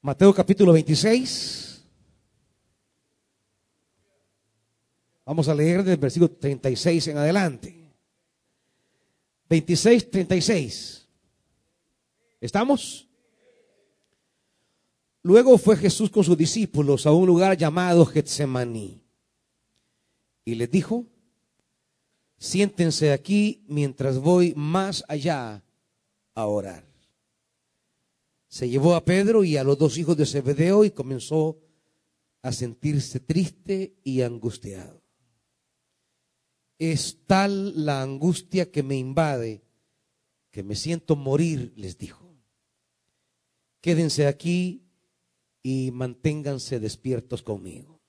Mateo capítulo 26. Vamos a leer del versículo 36 en adelante. 26, 36. ¿Estamos? Luego fue Jesús con sus discípulos a un lugar llamado Getsemaní y les dijo, siéntense aquí mientras voy más allá a orar. Se llevó a Pedro y a los dos hijos de Zebedeo y comenzó a sentirse triste y angustiado. Es tal la angustia que me invade que me siento morir, les dijo. Quédense aquí y manténganse despiertos conmigo.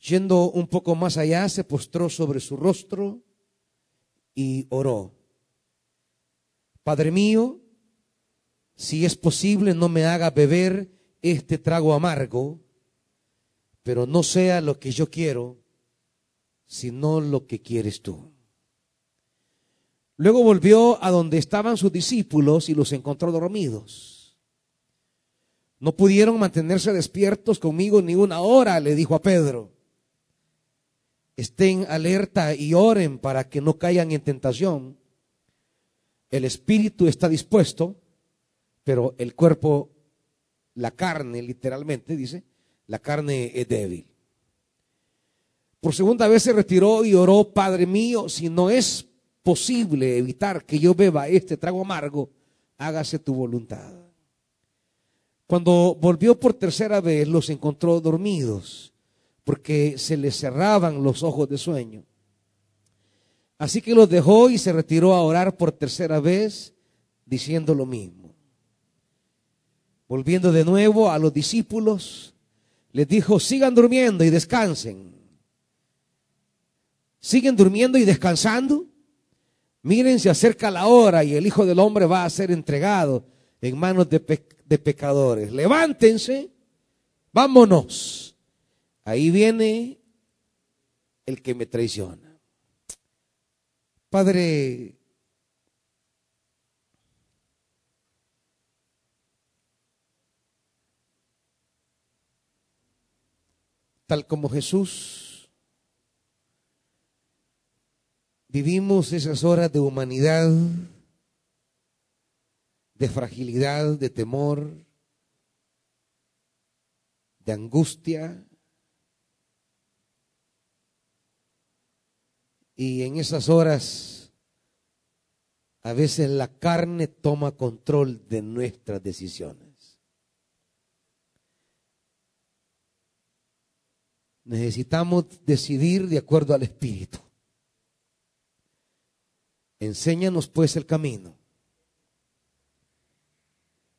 Yendo un poco más allá, se postró sobre su rostro y oró. Padre mío, si es posible, no me haga beber este trago amargo, pero no sea lo que yo quiero, sino lo que quieres tú. Luego volvió a donde estaban sus discípulos y los encontró dormidos. No pudieron mantenerse despiertos conmigo ni una hora, le dijo a Pedro. Estén alerta y oren para que no caigan en tentación. El espíritu está dispuesto, pero el cuerpo, la carne, literalmente dice, la carne es débil. Por segunda vez se retiró y oró, Padre mío, si no es posible evitar que yo beba este trago amargo, hágase tu voluntad. Cuando volvió por tercera vez, los encontró dormidos, porque se les cerraban los ojos de sueño. Así que los dejó y se retiró a orar por tercera vez, diciendo lo mismo. Volviendo de nuevo a los discípulos, les dijo, sigan durmiendo y descansen. ¿Siguen durmiendo y descansando? Miren, se acerca la hora y el Hijo del Hombre va a ser entregado en manos de, de pecadores. Levántense, vámonos. Ahí viene el que me traiciona. Padre, tal como Jesús Vivimos esas horas de humanidad, de fragilidad, de temor, de angustia. Y en esas horas, a veces la carne toma control de nuestras decisiones. Necesitamos decidir de acuerdo al Espíritu. Enséñanos pues el camino.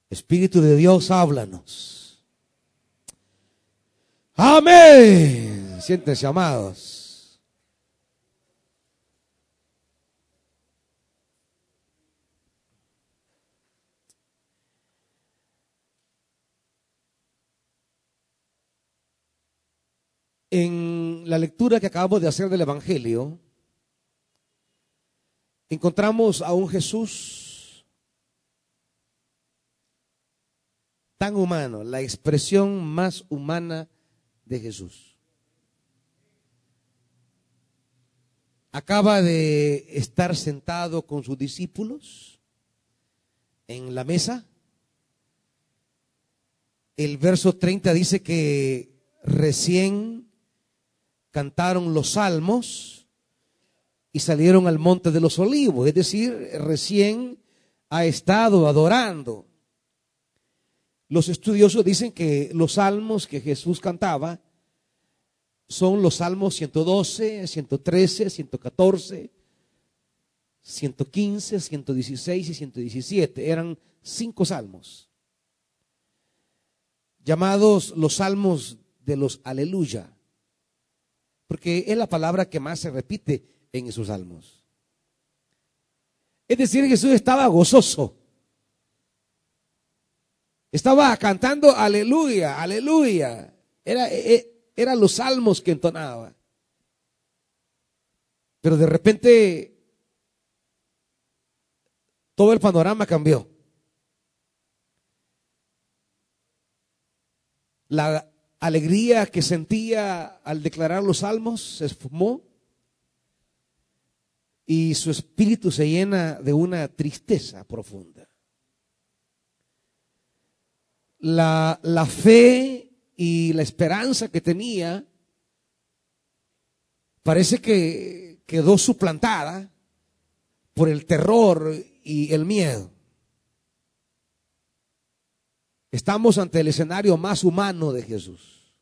Espíritu de Dios, háblanos. Amén. Siéntense amados. En la lectura que acabamos de hacer del Evangelio, encontramos a un Jesús tan humano, la expresión más humana de Jesús. Acaba de estar sentado con sus discípulos en la mesa. El verso 30 dice que recién cantaron los salmos y salieron al monte de los olivos, es decir, recién ha estado adorando. Los estudiosos dicen que los salmos que Jesús cantaba son los salmos 112, 113, 114, 115, 116 y 117. Eran cinco salmos, llamados los salmos de los aleluya, porque es la palabra que más se repite en esos salmos. Es decir, Jesús estaba gozoso. Estaba cantando aleluya, aleluya. Era, e, e, eran los salmos que entonaba. Pero de repente todo el panorama cambió. La alegría que sentía al declarar los salmos se esfumó y su espíritu se llena de una tristeza profunda. La, la fe y la esperanza que tenía parece que quedó suplantada por el terror y el miedo. Estamos ante el escenario más humano de Jesús.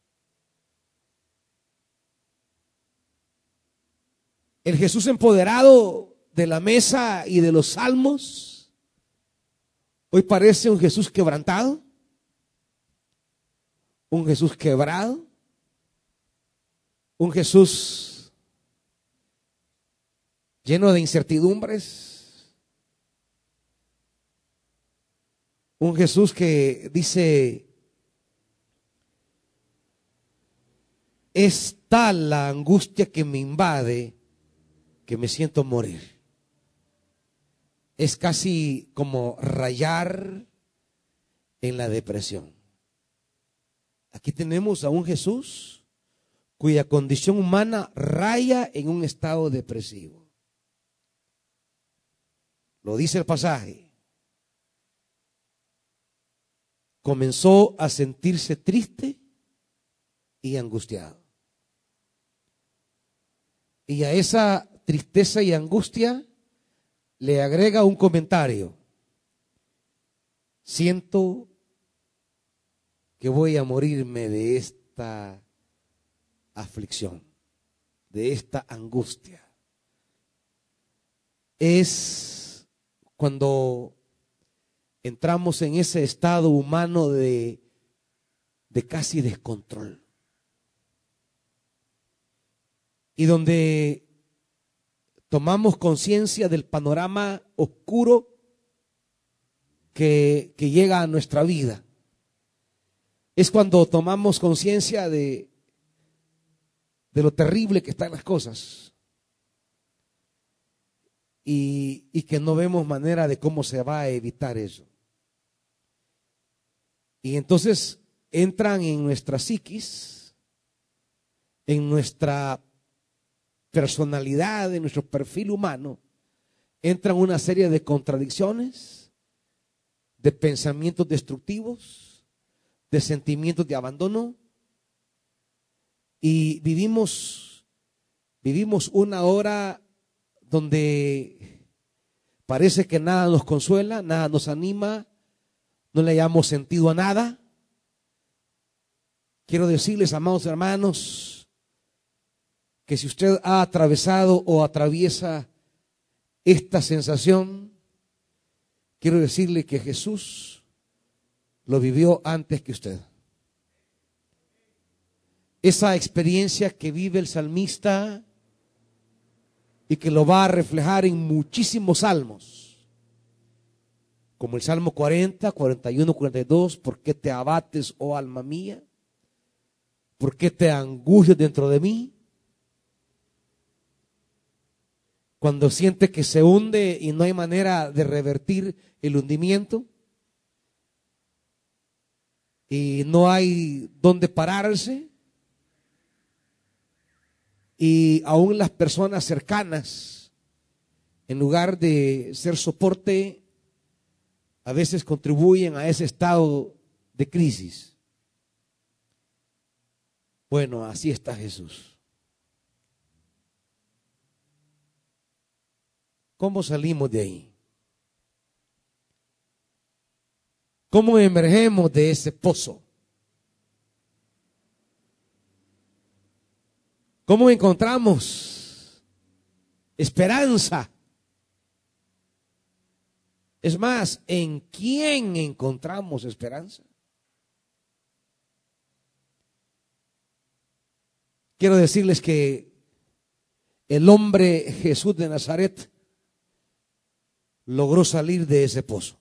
El Jesús empoderado de la mesa y de los salmos, hoy parece un Jesús quebrantado, un Jesús quebrado, un Jesús lleno de incertidumbres, Un Jesús que dice, es tal la angustia que me invade que me siento morir. Es casi como rayar en la depresión. Aquí tenemos a un Jesús cuya condición humana raya en un estado depresivo. Lo dice el pasaje. Comenzó a sentirse triste y angustiado. Y a esa tristeza y angustia le agrega un comentario. Siento que voy a morirme de esta aflicción, de esta angustia. Es cuando entramos en ese estado humano de, de casi descontrol. Y donde tomamos conciencia del panorama oscuro que, que, llega a nuestra vida. Es cuando tomamos conciencia de, de lo terrible que están las cosas. Y, y que no vemos manera de cómo se va a evitar eso. Y entonces entran en nuestra psiquis, en nuestra personalidad, en nuestro perfil humano, entran una serie de contradicciones, de pensamientos destructivos, de sentimientos de abandono, y vivimos, vivimos una hora donde parece que nada nos consuela, nada nos anima, no le hayamos sentido a nada. Quiero decirles, amados hermanos, que si usted ha atravesado o atraviesa esta sensación, quiero decirle que Jesús lo vivió antes que usted. Esa experiencia que vive el salmista y que lo va a reflejar en muchísimos salmos como el Salmo 40, 41, 42, ¿por qué te abates, oh alma mía? ¿Por qué te angustias dentro de mí? Cuando siente que se hunde y no hay manera de revertir el hundimiento y no hay dónde pararse y aún las personas cercanas, en lugar de ser soporte, a veces contribuyen a ese estado de crisis. Bueno, así está Jesús. ¿Cómo salimos de ahí? ¿Cómo emergemos de ese pozo? ¿Cómo encontramos esperanza es más, ¿en quién encontramos esperanza? Quiero decirles que el hombre Jesús de Nazaret logró salir de ese pozo.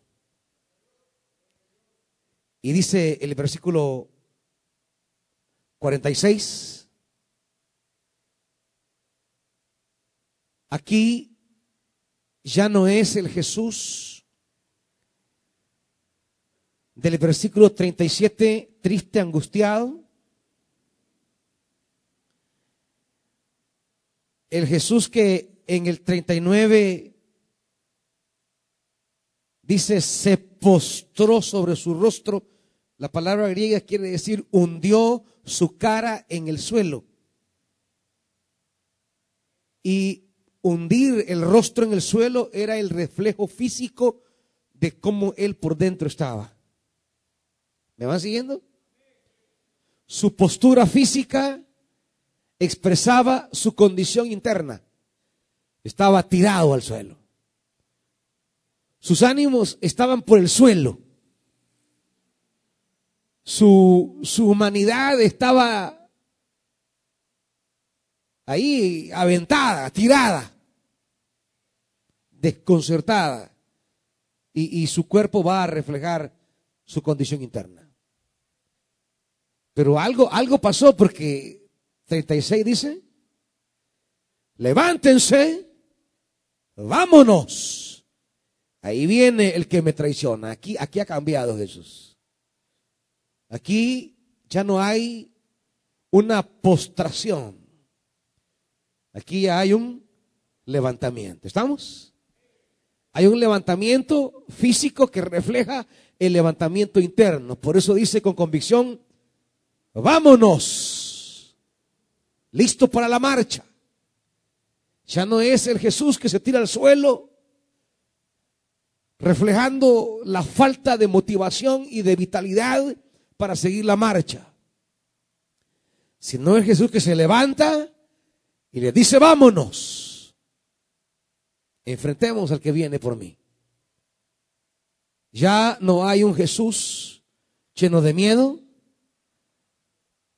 Y dice el versículo 46, aquí ya no es el Jesús del versículo 37, triste, angustiado. El Jesús que en el 39 dice, se postró sobre su rostro. La palabra griega quiere decir hundió su cara en el suelo. Y hundir el rostro en el suelo era el reflejo físico de cómo él por dentro estaba. ¿Me van siguiendo? Su postura física expresaba su condición interna. Estaba tirado al suelo. Sus ánimos estaban por el suelo. Su, su humanidad estaba ahí aventada, tirada, desconcertada. Y, y, su cuerpo va a reflejar su condición interna. Pero algo, algo pasó porque 36 dice, levántense, vámonos. Ahí viene el que me traiciona. Aquí, aquí ha cambiado Jesús. Aquí ya no hay una postración. Aquí hay un levantamiento. ¿Estamos? Hay un levantamiento físico que refleja el levantamiento interno. Por eso dice con convicción, vámonos. Listo para la marcha. Ya no es el Jesús que se tira al suelo, reflejando la falta de motivación y de vitalidad para seguir la marcha. Sino es Jesús que se levanta y le dice, vámonos. Enfrentemos al que viene por mí. Ya no hay un Jesús lleno de miedo.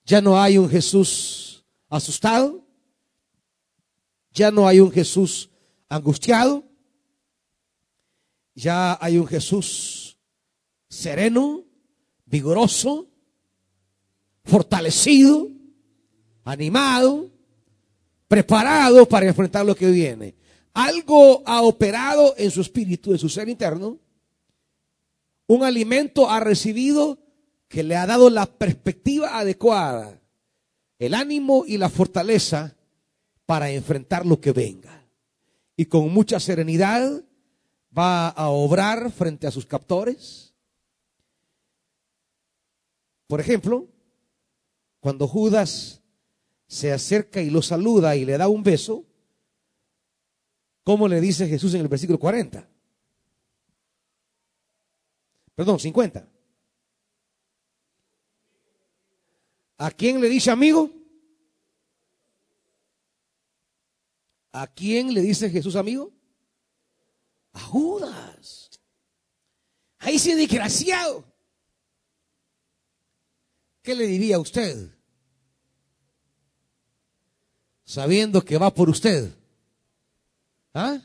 Ya no hay un Jesús asustado. Ya no hay un Jesús angustiado. Ya hay un Jesús sereno, vigoroso, fortalecido, animado, preparado para enfrentar lo que viene. Algo ha operado en su espíritu, en su ser interno. Un alimento ha recibido que le ha dado la perspectiva adecuada, el ánimo y la fortaleza para enfrentar lo que venga. Y con mucha serenidad va a obrar frente a sus captores. Por ejemplo, cuando Judas se acerca y lo saluda y le da un beso, ¿cómo le dice Jesús en el versículo 40? Perdón, 50. ¿A quién le dice amigo? ¿A quién le dice Jesús amigo? A Judas. Ahí sí, desgraciado. ¿Qué le diría a usted? Sabiendo que va por usted. ¿Ah?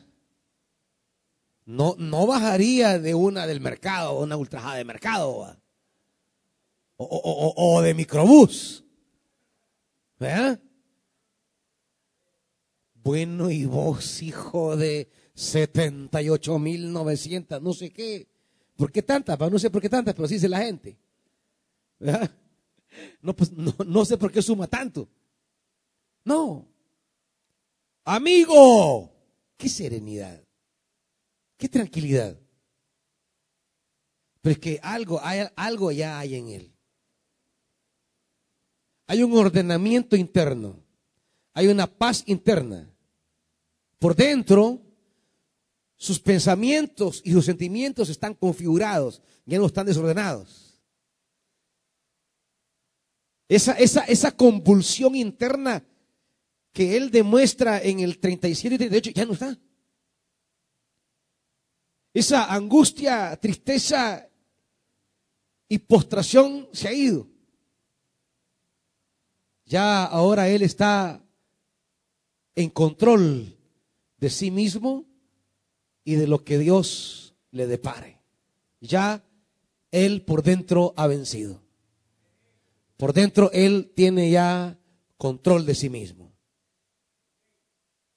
No, no bajaría de una del mercado, una ultrajada de mercado. O, de microbús. ¿Verdad? Bueno, y vos, hijo de 78.900, no sé qué. ¿Por qué tantas? No sé por qué tantas, pero sí dice la gente. No, pues, no, no sé por qué suma tanto. No. Amigo, qué serenidad, qué tranquilidad. Pero es que algo, hay, algo ya hay en él. Hay un ordenamiento interno, hay una paz interna por dentro, sus pensamientos y sus sentimientos están configurados, ya no están desordenados. Esa, esa, esa convulsión interna que él demuestra en el 37 y 38 ya no está. Esa angustia, tristeza y postración se ha ido. Ya ahora él está en control de sí mismo y de lo que Dios le depare. Ya él por dentro ha vencido. Por dentro él tiene ya control de sí mismo.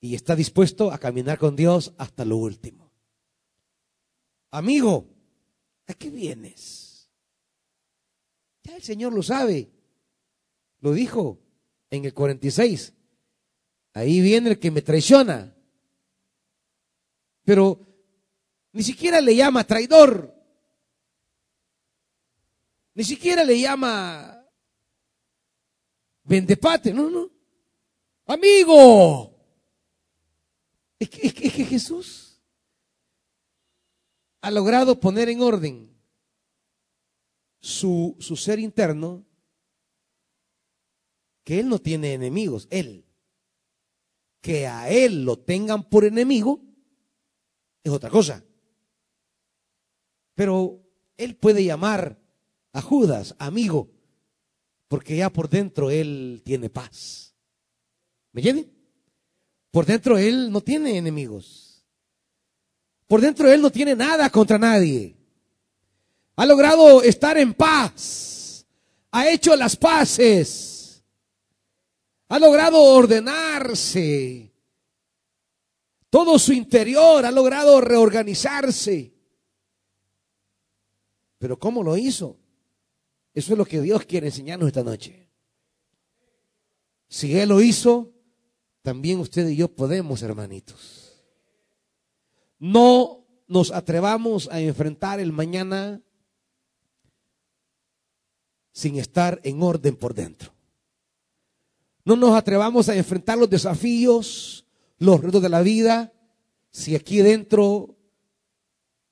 Y está dispuesto a caminar con Dios hasta lo último. Amigo, ¿a qué vienes? Ya el Señor lo sabe. Lo dijo en el 46. Ahí viene el que me traiciona. Pero ni siquiera le llama traidor. Ni siquiera le llama vendepate. No, no. Amigo. Es que, es que Jesús ha logrado poner en orden su, su ser interno que Él no tiene enemigos, Él. Que a Él lo tengan por enemigo es otra cosa. Pero Él puede llamar a Judas amigo, porque ya por dentro Él tiene paz. ¿Me entienden? Por dentro Él no tiene enemigos. Por dentro Él no tiene nada contra nadie. Ha logrado estar en paz. Ha hecho las paces ha logrado ordenarse. Todo su interior ha logrado reorganizarse. Pero ¿cómo lo hizo? Eso es lo que Dios quiere enseñarnos esta noche. Si Él lo hizo, también usted y yo podemos, hermanitos. No nos atrevamos a enfrentar el mañana sin estar en orden por dentro. No nos atrevamos a enfrentar los desafíos, los retos de la vida, si aquí dentro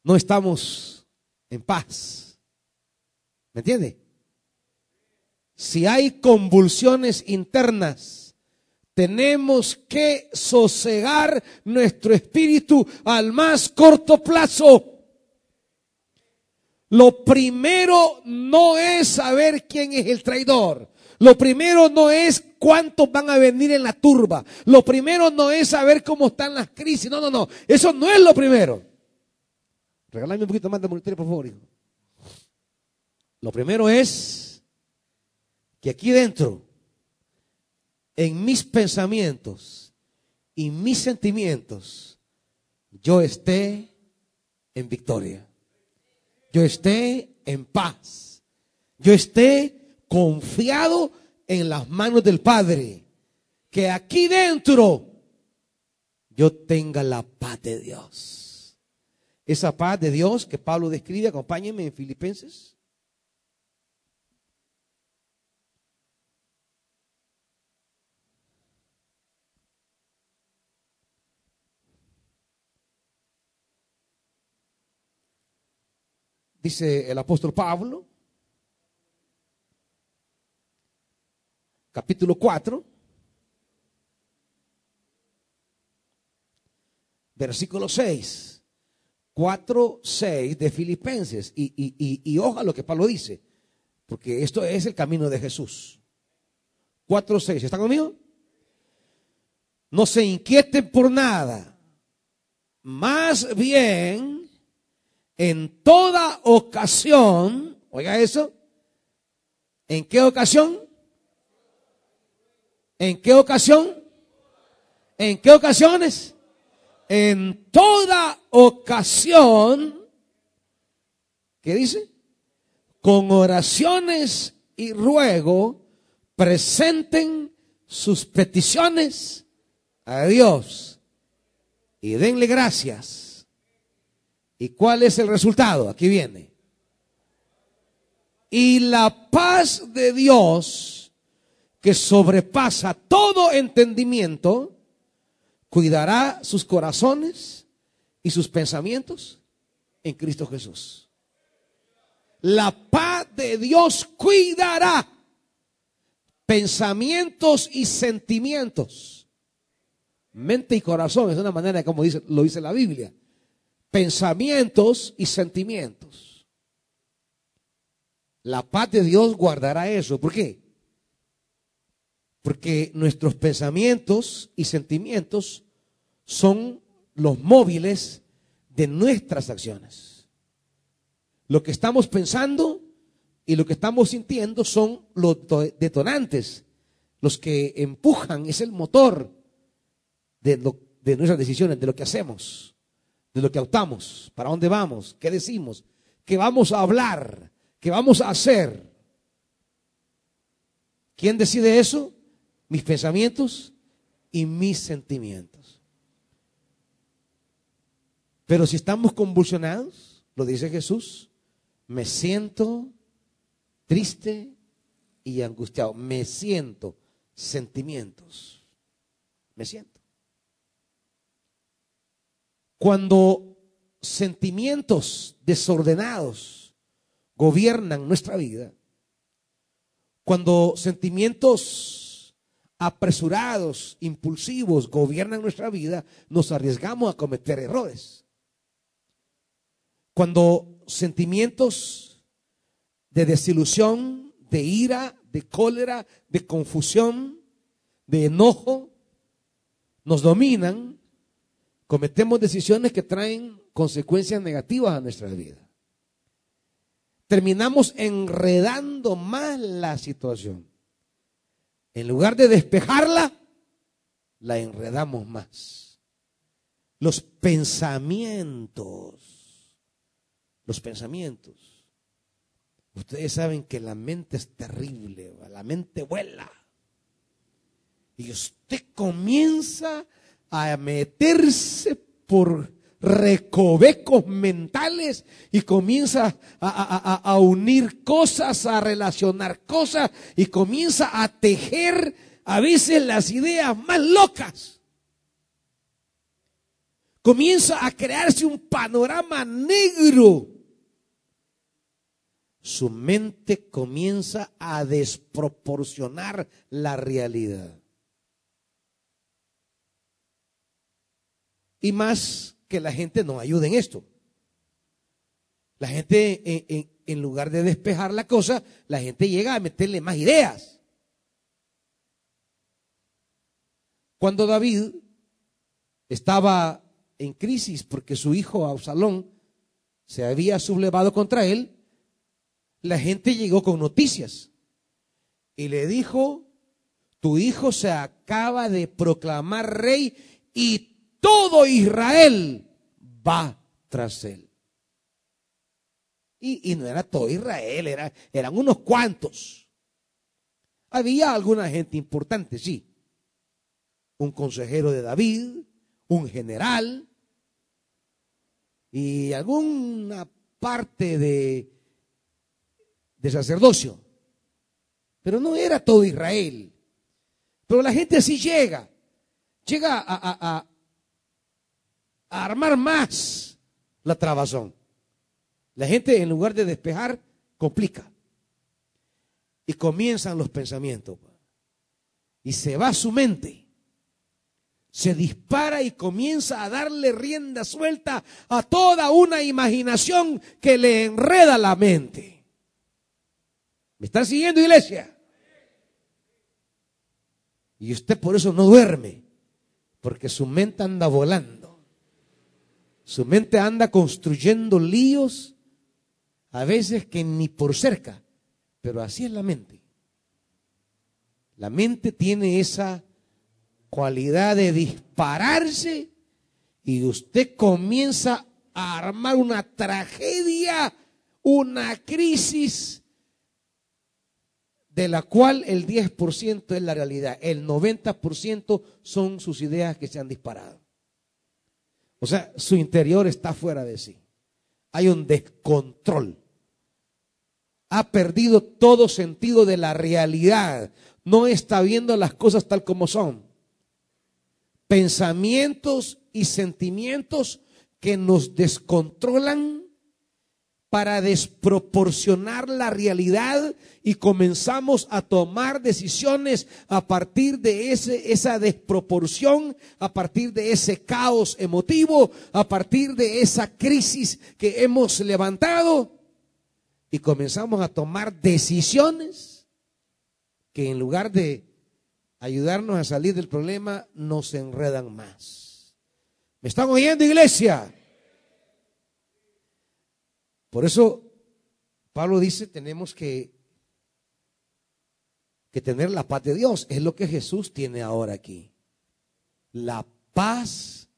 no estamos en paz. ¿Me entiende? Si hay convulsiones internas, tenemos que sosegar nuestro espíritu al más corto plazo. Lo primero no es saber quién es el traidor. Lo primero no es cuántos van a venir en la turba. Lo primero no es saber cómo están las crisis. No, no, no. Eso no es lo primero. Regálame un poquito más de monetario, por favor. Lo primero es que aquí dentro, en mis pensamientos y mis sentimientos, yo esté en victoria. Yo esté en paz. Yo esté confiado en las manos del Padre. Que aquí dentro yo tenga la paz de Dios. Esa paz de Dios que Pablo describe, acompáñenme en Filipenses. Dice el apóstol Pablo, capítulo 4, versículo 6. 4, 6 de Filipenses. Y, y, y, y oja lo que Pablo dice, porque esto es el camino de Jesús. 4, 6. ¿Está conmigo? No se inquieten por nada. Más bien, en toda ocasión, oiga eso, ¿en qué ocasión? ¿En qué ocasión? ¿En qué ocasiones? En toda ocasión, ¿qué dice? Con oraciones y ruego, presenten sus peticiones a Dios y denle gracias. ¿Y cuál es el resultado? Aquí viene. Y la paz de Dios, que sobrepasa todo entendimiento, cuidará sus corazones y sus pensamientos en Cristo Jesús. La paz de Dios cuidará pensamientos y sentimientos. Mente y corazón es una manera como dice, lo dice la Biblia. Pensamientos y sentimientos. La paz de Dios guardará eso. ¿Por qué? Porque nuestros pensamientos y sentimientos son los móviles de nuestras acciones. Lo que estamos pensando y lo que estamos sintiendo son los detonantes, los que empujan, es el motor de, de nuestras decisiones, de lo que hacemos, de lo que optamos, para dónde vamos, qué decimos, qué vamos a hablar, qué vamos a hacer. ¿Quién decide eso? Mis pensamientos y mis sentimientos. Pero si estamos convulsionados, lo dice Jesús, me siento triste y angustiado. Me siento sentimientos. Me siento. Cuando sentimientos desordenados gobiernan nuestra vida, cuando sentimientos apresurados, impulsivos gobiernan nuestra vida, nos arriesgamos a cometer errores. Cuando sentimientos de desilusión, de ira, de cólera, de confusión, de enojo, nos dominan, cometemos decisiones que traen consecuencias negativas a nuestra vida. Terminamos enredando más la situación. En lugar de despejarla, la enredamos más. Los pensamientos, los pensamientos. Ustedes saben que la mente es terrible, la mente vuela. Y usted comienza a meterse por recovecos mentales y comienza a, unir cosas, a relacionar cosas y comienza a tejer a veces las ideas más locas. Comienza a crearse un panorama negro. Su mente comienza a desproporcionar la realidad. Y más que la gente no ayude en esto. La gente, en, lugar de despejar la cosa, la gente llega a meterle más ideas. Cuando David estaba en crisis porque su hijo Absalón se había sublevado contra él, la gente llegó con noticias y le dijo, tu hijo se acaba de proclamar rey y todo Israel va tras él. Y, no era todo Israel, era, eran unos cuantos. Había alguna gente importante, sí. Un consejero de David, un general y alguna parte de, de sacerdocio. Pero no era todo Israel. Pero la gente sí llega. Llega a, armar más la trabazón. La gente en lugar de despejar, complica. Y comienzan los pensamientos. Y se va su mente. Se dispara y comienza a darle rienda suelta a toda una imaginación que le enreda la mente. ¿Me están siguiendo, iglesia? Y usted por eso no duerme, porque su mente anda volando. Su mente anda construyendo líos, a veces que ni por cerca, pero así es la mente. La mente tiene esa cualidad de dispararse y usted comienza a armar una tragedia, una crisis de la cual el 10% es la realidad, el 90% son sus ideas que se han disparado. O sea, su interior está fuera de sí. Hay un descontrol. Ha perdido todo sentido de la realidad. No está viendo las cosas tal como son. Pensamientos y sentimientos que nos descontrolan para desproporcionar la realidad y comenzamos a tomar decisiones a partir de ese, esa desproporción, a partir de ese caos emotivo, a partir de esa crisis que hemos levantado y comenzamos a tomar decisiones que en lugar de ayudarnos a salir del problema nos enredan más. ¿Me están oyendo, iglesia? Por eso Pablo dice, tenemos que, que tener la paz de Dios. Es lo que Jesús tiene ahora aquí. La paz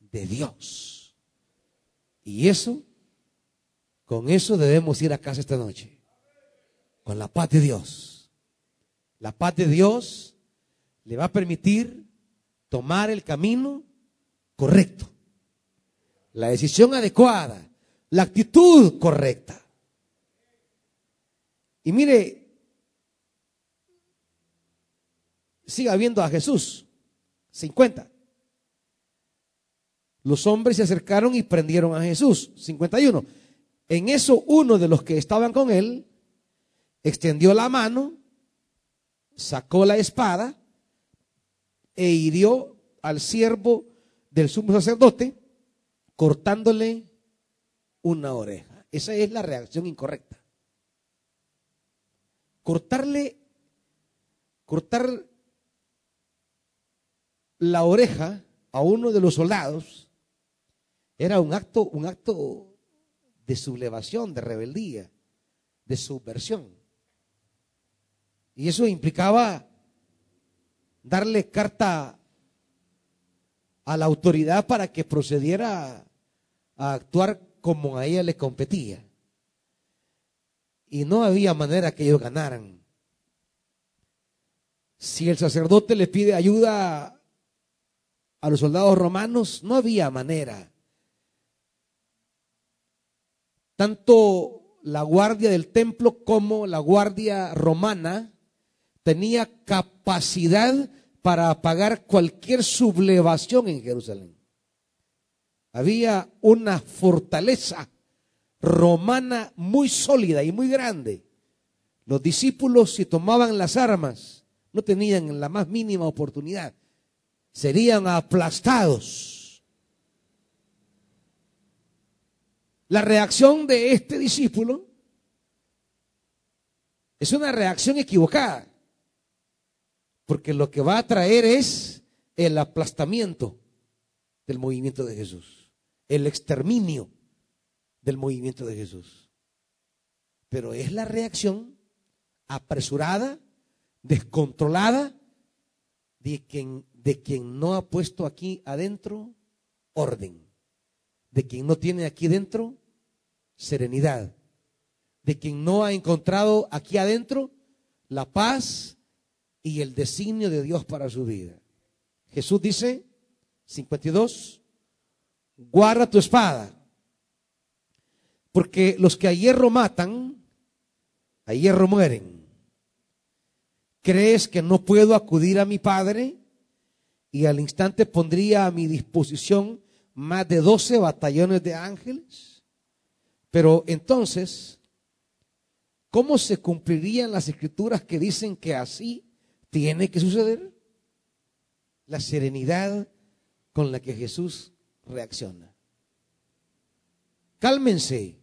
de Dios. Y eso, con eso debemos ir a casa esta noche. Con la paz de Dios. La paz de Dios le va a permitir tomar el camino correcto, la decisión adecuada, la actitud correcta. Y mire, siga viendo a Jesús, 50. Los hombres se acercaron y prendieron a Jesús, 51. En eso uno de los que estaban con él extendió la mano, sacó la espada e hirió al siervo del sumo sacerdote, cortándole una oreja. Esa es la reacción incorrecta. Cortarle, cortar la oreja a uno de los soldados era un acto, un acto de sublevación, de rebeldía, de subversión. Y eso implicaba darle carta a la autoridad para que procediera a actuar como a ella le competía. Y no había manera que ellos ganaran. Si el sacerdote le pide ayuda a los soldados romanos, no había manera. Tanto la guardia del templo como la guardia romana tenía capacidad para apagar cualquier sublevación en Jerusalén. Había una fortaleza romana muy sólida y muy grande. Los discípulos, si tomaban las armas, no tenían la más mínima oportunidad. Serían aplastados. La reacción de este discípulo es una reacción equivocada. Porque lo que va a traer es el aplastamiento del movimiento de Jesús, el exterminio del movimiento de Jesús. Pero es la reacción apresurada, descontrolada, de quien, de quien no ha puesto aquí adentro orden, de quien no tiene aquí dentro serenidad, de quien no ha encontrado aquí adentro la paz, y el designio de Dios para su vida. Jesús dice, 52, guarda tu espada, porque los que a hierro matan, a hierro mueren. ¿Crees que no puedo acudir a mi Padre? Y al instante pondría a mi disposición más de 12 batallones de ángeles. Pero entonces, ¿cómo se cumplirían las escrituras que dicen que así tiene que suceder la serenidad con la que Jesús reacciona. Cálmense,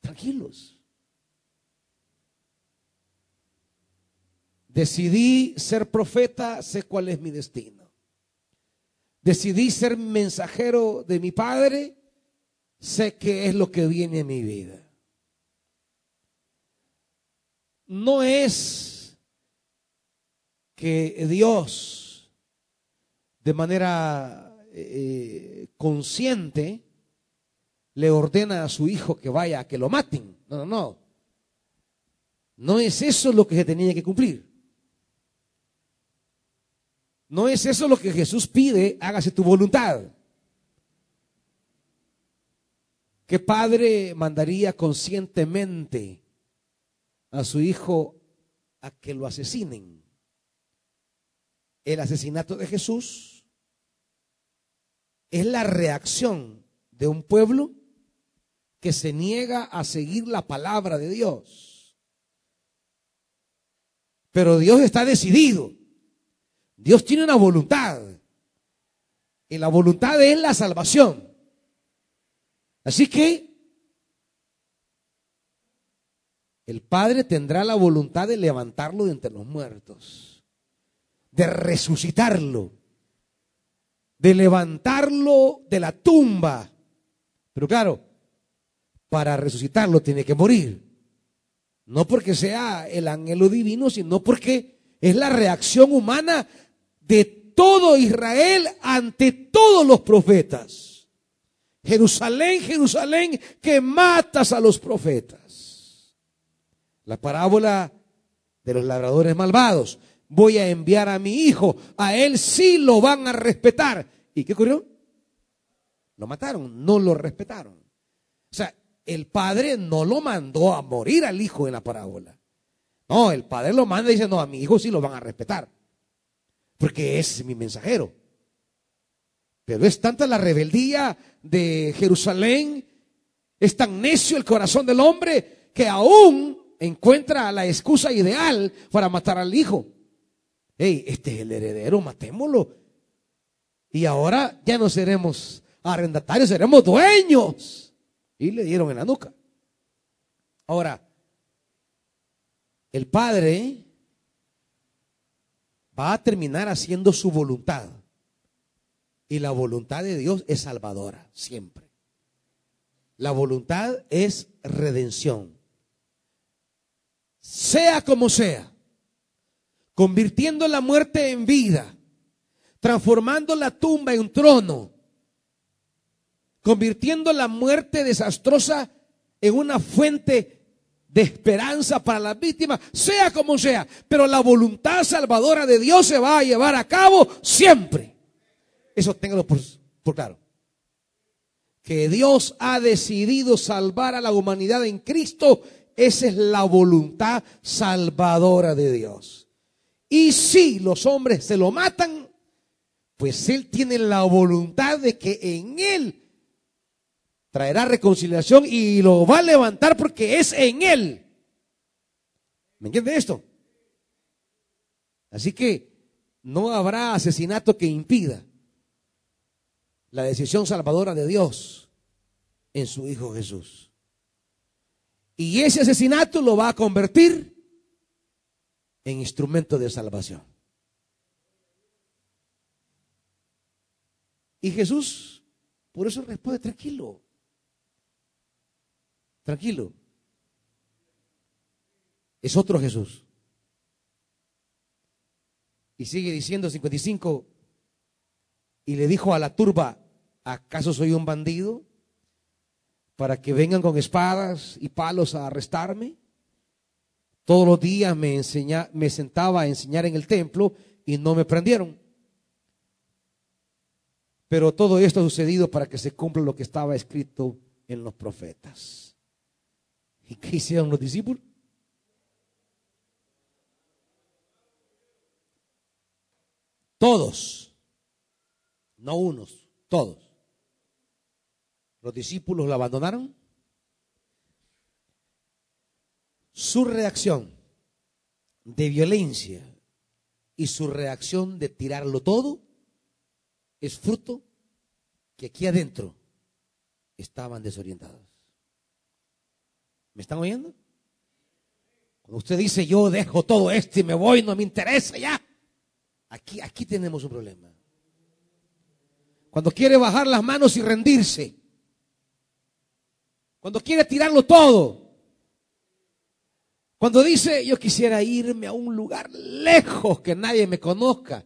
tranquilos. Decidí ser profeta, sé cuál es mi destino. Decidí ser mensajero de mi Padre, sé qué es lo que viene en mi vida. No es que Dios de manera eh, consciente le ordena a su hijo que vaya a que lo maten. No, no, no. No es eso lo que se tenía que cumplir. No es eso lo que Jesús pide, hágase tu voluntad. ¿Qué padre mandaría conscientemente a su hijo a que lo asesinen? el asesinato de Jesús es la reacción de un pueblo que se niega a seguir la palabra de Dios. Pero Dios está decidido. Dios tiene una voluntad. Y la voluntad es la salvación. Así que el Padre tendrá la voluntad de levantarlo de entre los muertos de resucitarlo, de levantarlo de la tumba. Pero claro, para resucitarlo tiene que morir. No porque sea el ángel divino, sino porque es la reacción humana de todo Israel ante todos los profetas. Jerusalén, Jerusalén, que matas a los profetas. La parábola de los labradores malvados. Voy a enviar a mi hijo, a él sí lo van a respetar. ¿Y qué ocurrió? Lo mataron, no lo respetaron. O sea, el padre no lo mandó a morir al hijo en la parábola. No, el padre lo manda y dice, no, a mi hijo sí lo van a respetar. Porque es mi mensajero. Pero es tanta la rebeldía de Jerusalén, es tan necio el corazón del hombre que aún encuentra la excusa ideal para matar al hijo. Hey, este es el heredero, matémoslo. Y ahora ya no seremos arrendatarios, seremos dueños. Y le dieron en la nuca. Ahora, el padre va a terminar haciendo su voluntad. Y la voluntad de Dios es salvadora, siempre. La voluntad es redención. Sea como sea, convirtiendo la muerte en vida, transformando la tumba en un trono, convirtiendo la muerte desastrosa en una fuente de esperanza para las víctimas, sea como sea, pero la voluntad salvadora de Dios se va a llevar a cabo siempre. Eso téngalo por, por claro. Que Dios ha decidido salvar a la humanidad en Cristo, esa es la voluntad salvadora de Dios. Y si los hombres se lo matan, pues Él tiene la voluntad de que en Él traerá reconciliación y lo va a levantar porque es en Él. ¿Me entiende esto? Así que no habrá asesinato que impida la decisión salvadora de Dios en su Hijo Jesús. Y ese asesinato lo va a convertir en instrumento de salvación. Y Jesús, por eso responde tranquilo. Tranquilo. Es otro Jesús. Y sigue diciendo 55. Y le dijo a la turba, ¿acaso soy un bandido? Para que vengan con espadas y palos a arrestarme. Todos los días me, enseña, me sentaba a enseñar en el templo y no me prendieron. Pero todo esto ha sucedido para que se cumpla lo que estaba escrito en los profetas. ¿Y qué hicieron los discípulos? Todos, no unos, todos. Los discípulos lo abandonaron. Su reacción de violencia y su reacción de tirarlo todo es fruto que aquí adentro estaban desorientados. ¿Me están oyendo? Cuando usted dice yo dejo todo esto y me voy, no me interesa ya. Aquí, aquí tenemos un problema. Cuando quiere bajar las manos y rendirse. Cuando quiere tirarlo todo. Cuando dice yo quisiera irme a un lugar lejos que nadie me conozca.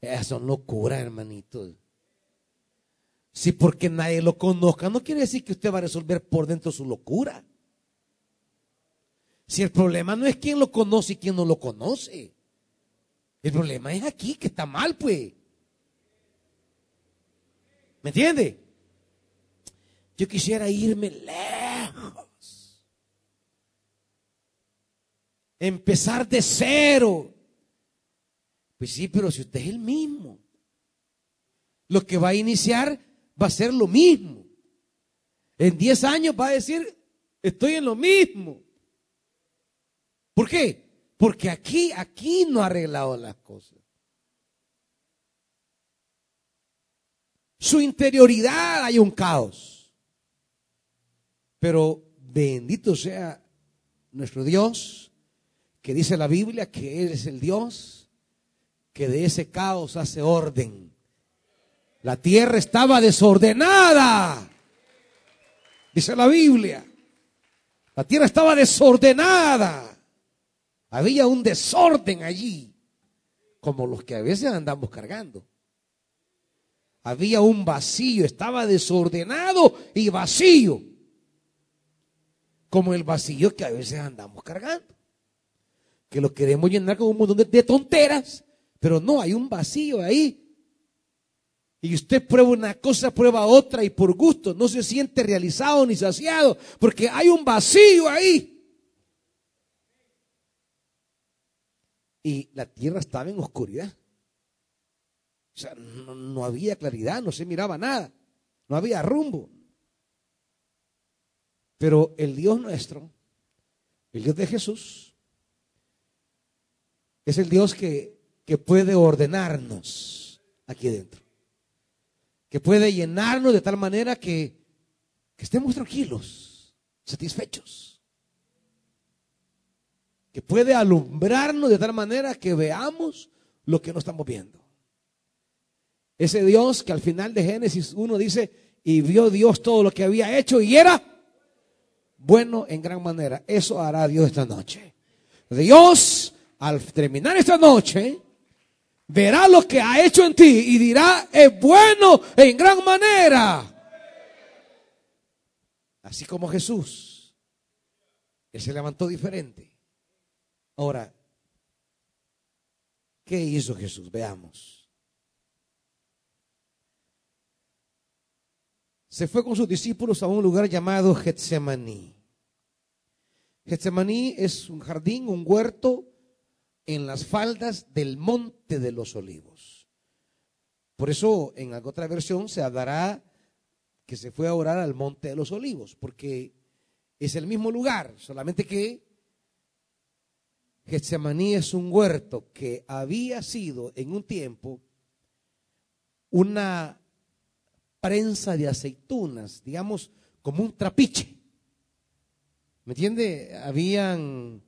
Eso no cura, hermanito. Si porque nadie lo conozca, no quiere decir que usted va a resolver por dentro su locura. Si el problema no es quién lo conoce y quién no lo conoce. El problema es aquí, que está mal, pues. ¿Me entiende? Yo quisiera irme lejos. Empezar de cero. Pues sí, pero si usted es el mismo, lo que va a iniciar va a ser lo mismo. En 10 años va a decir, estoy en lo mismo. ¿Por qué? Porque aquí, aquí no ha arreglado las cosas. Su interioridad hay un caos. Pero bendito sea nuestro Dios, que dice la Biblia que Él es el Dios que de ese caos hace orden. La tierra estaba desordenada, dice la Biblia. La tierra estaba desordenada. Había un desorden allí, como los que a veces andamos cargando. Había un vacío, estaba desordenado y vacío, como el vacío que a veces andamos cargando. Que lo queremos llenar con un montón de, tonteras, pero no, hay un vacío ahí. Y usted prueba una cosa, prueba otra y por gusto no se siente realizado ni saciado, porque hay un vacío ahí. Y la tierra estaba en oscuridad. O sea, no, había claridad, no se miraba nada, no había rumbo. Pero el Dios nuestro, el Dios de Jesús, es el Dios que, que puede ordenarnos aquí dentro. Que puede llenarnos de tal manera que, que estemos tranquilos, satisfechos. Que puede alumbrarnos de tal manera que veamos lo que no estamos viendo. Ese Dios que al final de Génesis 1 dice, y vio Dios todo lo que había hecho y era bueno en gran manera. Eso hará Dios esta noche. Dios, al terminar esta noche, verá lo que ha hecho en ti y dirá, es bueno en gran manera. Así como Jesús, Él se levantó diferente. Ahora, ¿qué hizo Jesús? Veamos. se fue con sus discípulos a un lugar llamado Getsemaní. Getsemaní es un jardín, un huerto en las faldas del Monte de los Olivos. Por eso en otra versión se hablará que se fue a orar al Monte de los Olivos, porque es el mismo lugar, solamente que Getsemaní es un huerto que había sido en un tiempo una prensa de aceitunas, digamos, como un trapiche. ¿Me entiende? Habían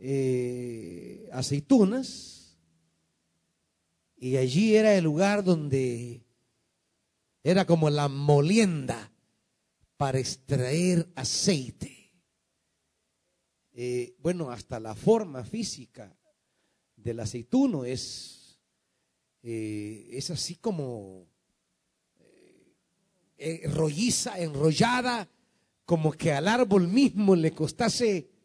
eh, aceitunas y allí era el lugar donde era como la molienda para extraer aceite. Eh, bueno, hasta la forma física del aceituno es, eh, es así como rolliza, enrollada, como que al árbol mismo le costase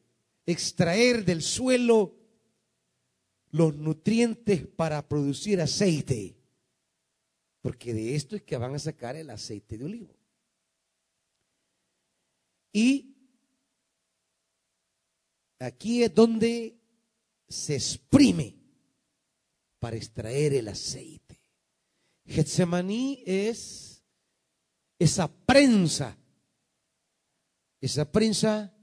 extraer del suelo los nutrientes para producir aceite. Porque de esto es que van a sacar el aceite de olivo. Y aquí es donde se exprime para extraer el aceite. Getsemaní es esa prensa, esa prensa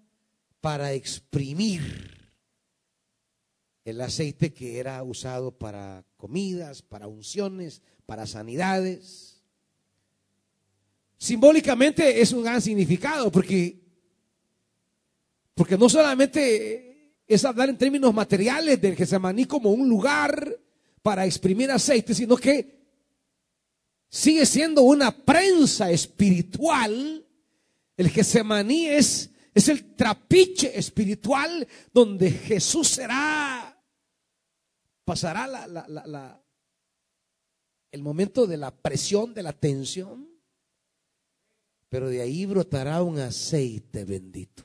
para exprimir el aceite que era usado para comidas, para unciones, para sanidades. Simbólicamente es un gran significado porque, porque no solamente es hablar en términos materiales del Getsemaní como un lugar para exprimir aceite, sino que sigue siendo una prensa espiritual. El Gesemaní es, es el trapiche espiritual donde Jesús será, pasará la, el momento de la presión, de la tensión, pero de ahí brotará un aceite bendito.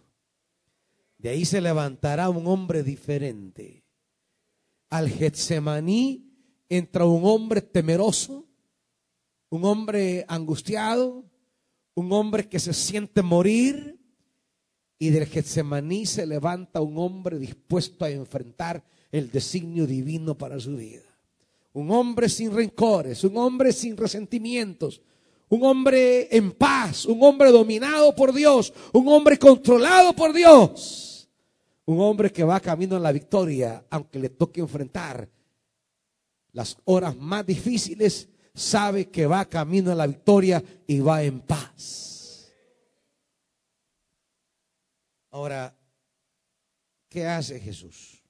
De ahí se levantará un hombre diferente. Al Getsemaní entra un hombre temeroso, un hombre angustiado, un hombre que se siente morir, y del Getsemaní se levanta un hombre dispuesto a enfrentar el designio divino para su vida. Un hombre sin rencores, un hombre sin resentimientos, un hombre en paz, un hombre dominado por Dios, un hombre controlado por Dios, un hombre que va camino a la victoria, aunque le toque enfrentar las horas más difíciles sabe que va camino a la victoria y va en paz. Ahora, ¿qué hace Jesús?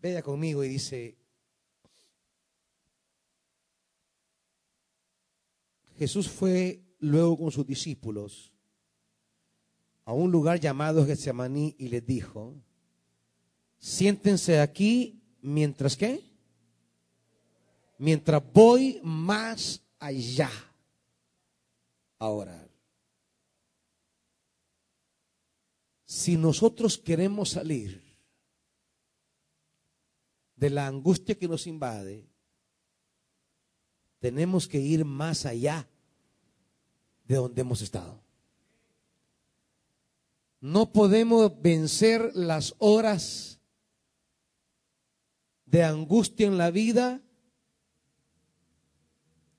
Vea conmigo y dice, Jesús fue luego con sus discípulos a un lugar llamado Getsemaní y les dijo, siéntense aquí mientras que mientras voy más allá Ahora, Si nosotros queremos salir de la angustia que nos invade, tenemos que ir más allá de donde hemos estado. No podemos vencer las horas de angustia en la vida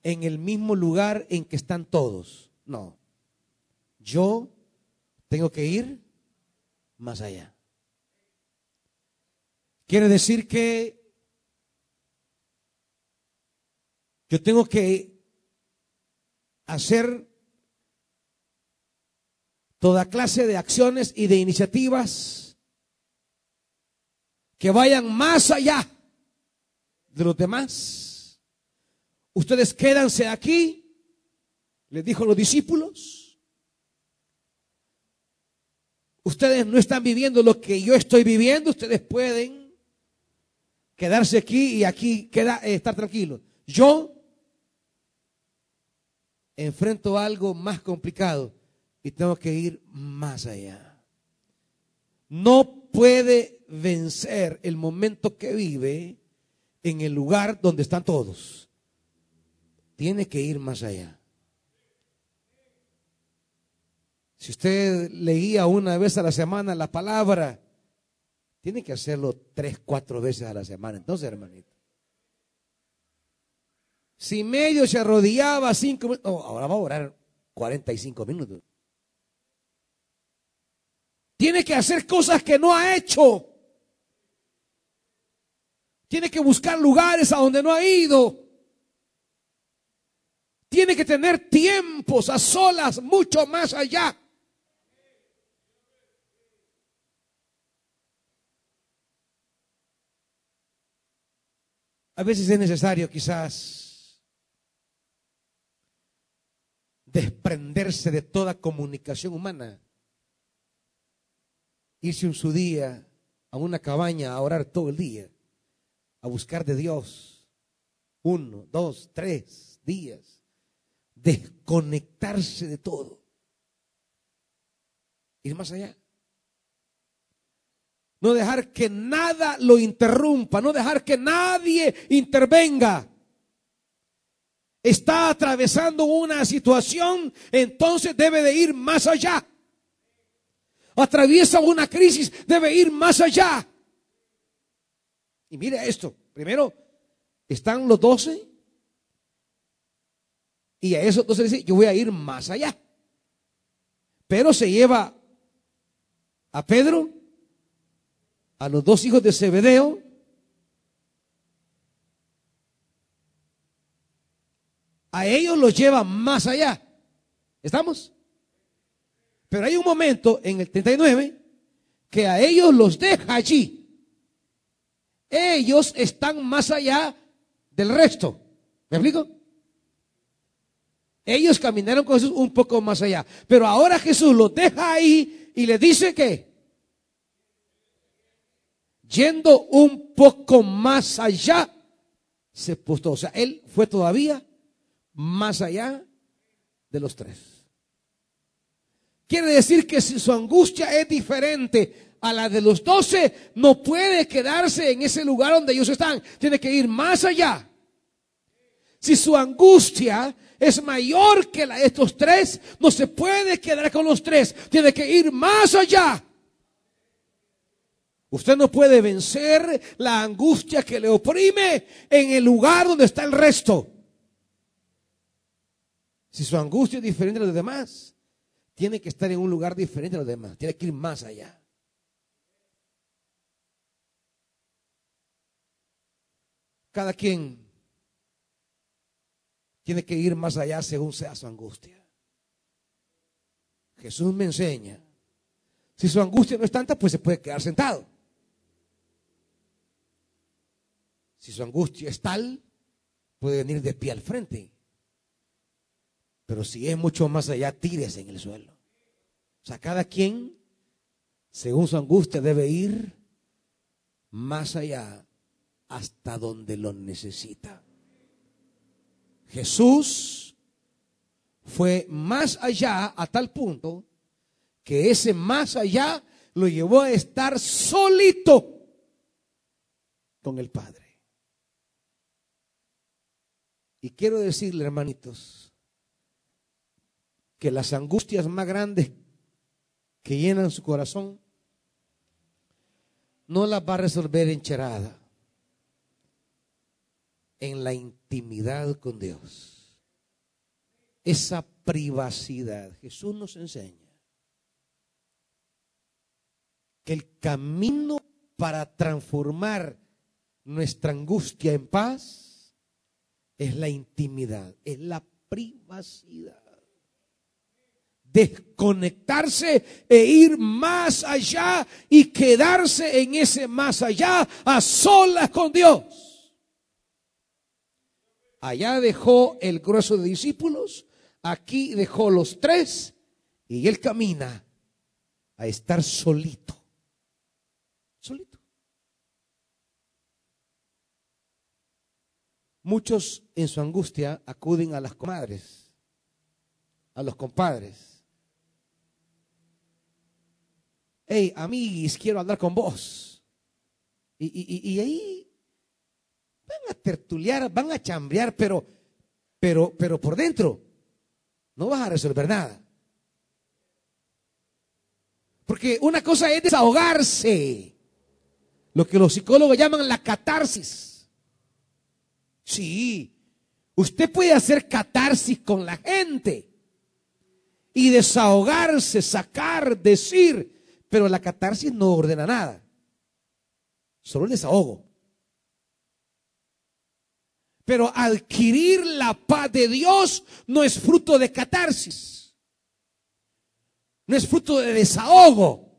en el mismo lugar en que están todos. No. Yo tengo que ir más allá. Quiere decir que yo tengo que hacer toda clase de acciones y de iniciativas que vayan más allá de los demás. Ustedes quédanse aquí, les dijo los discípulos. Ustedes no están viviendo lo que yo estoy viviendo, ustedes pueden quedarse aquí y aquí queda, eh, estar tranquilos. Yo enfrento algo más complicado y tengo que ir más allá. No puede vencer el momento que vive en el lugar donde están todos. Tiene que ir más allá. Si usted leía una vez a la semana la palabra, tiene que hacerlo tres, cuatro veces a la semana. Entonces, hermanito. Si medio se arrodillaba cinco minutos, ahora va a orar 45 minutos. Tiene que hacer cosas que no ha hecho. Tiene que buscar lugares a donde no ha ido. Tiene que tener tiempos a solas mucho más allá. A veces es necesario quizás desprenderse de toda comunicación humana irse un su día a una cabaña a orar todo el día, a buscar de Dios. Uno, dos, tres días. Desconectarse de todo. Ir más allá. No dejar que nada lo interrumpa, no dejar que nadie intervenga. Está atravesando una situación, entonces debe de ir más allá atraviesa una crisis, debe ir más allá. Y mire esto, primero están los doce y a esos doce dice, yo voy a ir más allá. Pero se lleva a Pedro, a los dos hijos de Zebedeo, a ellos los lleva más allá. ¿Estamos? Pero hay un momento en el 39 que a ellos los deja allí. Ellos están más allá del resto. ¿Me explico? Ellos caminaron con Jesús un poco más allá. Pero ahora Jesús los deja ahí y les dice que yendo un poco más allá, se postó. O sea, él fue todavía más allá de los tres. Quiere decir que si su angustia es diferente a la de los doce, no puede quedarse en ese lugar donde ellos están. Tiene que ir más allá. Si su angustia es mayor que la de estos tres, no se puede quedar con los tres. Tiene que ir más allá. Usted no puede vencer la angustia que le oprime en el lugar donde está el resto. Si su angustia es diferente a los demás, tiene que estar en un lugar diferente a los demás, tiene que ir más allá. Cada quien tiene que ir más allá según sea su angustia. Jesús me enseña. Si su angustia no es tanta, pues se puede quedar sentado. Si su angustia es tal, puede venir de pie al frente. Pero si es mucho más allá, tires en el suelo. O sea, cada quien, según su angustia, debe ir más allá hasta donde lo necesita. Jesús fue más allá a tal punto que ese más allá lo llevó a estar solito. con el Padre. Y quiero decirle, hermanitos, que las angustias más grandes que llenan su corazón no las va a resolver encherada en la intimidad con Dios. Esa privacidad. Jesús nos enseña que el camino para transformar nuestra angustia en paz es la intimidad, es la privacidad desconectarse e ir más allá y quedarse en ese más allá a solas con Dios. Allá dejó el grueso de discípulos, aquí dejó los tres y él camina a estar solito. Muchos en su angustia acuden a las comadres, a los compadres hey, amiguis, quiero hablar con vos. Y, ahí van a tertuliar, van a chambrear, pero, pero, pero por dentro no vas a resolver nada. Porque una cosa es desahogarse, lo que los psicólogos llaman la catarsis. Sí, usted puede hacer catarsis con la gente y desahogarse, sacar, decir, pero la catarsis no ordena nada. Solo el desahogo. Pero adquirir la paz de Dios no es fruto de catarsis. No es fruto de desahogo.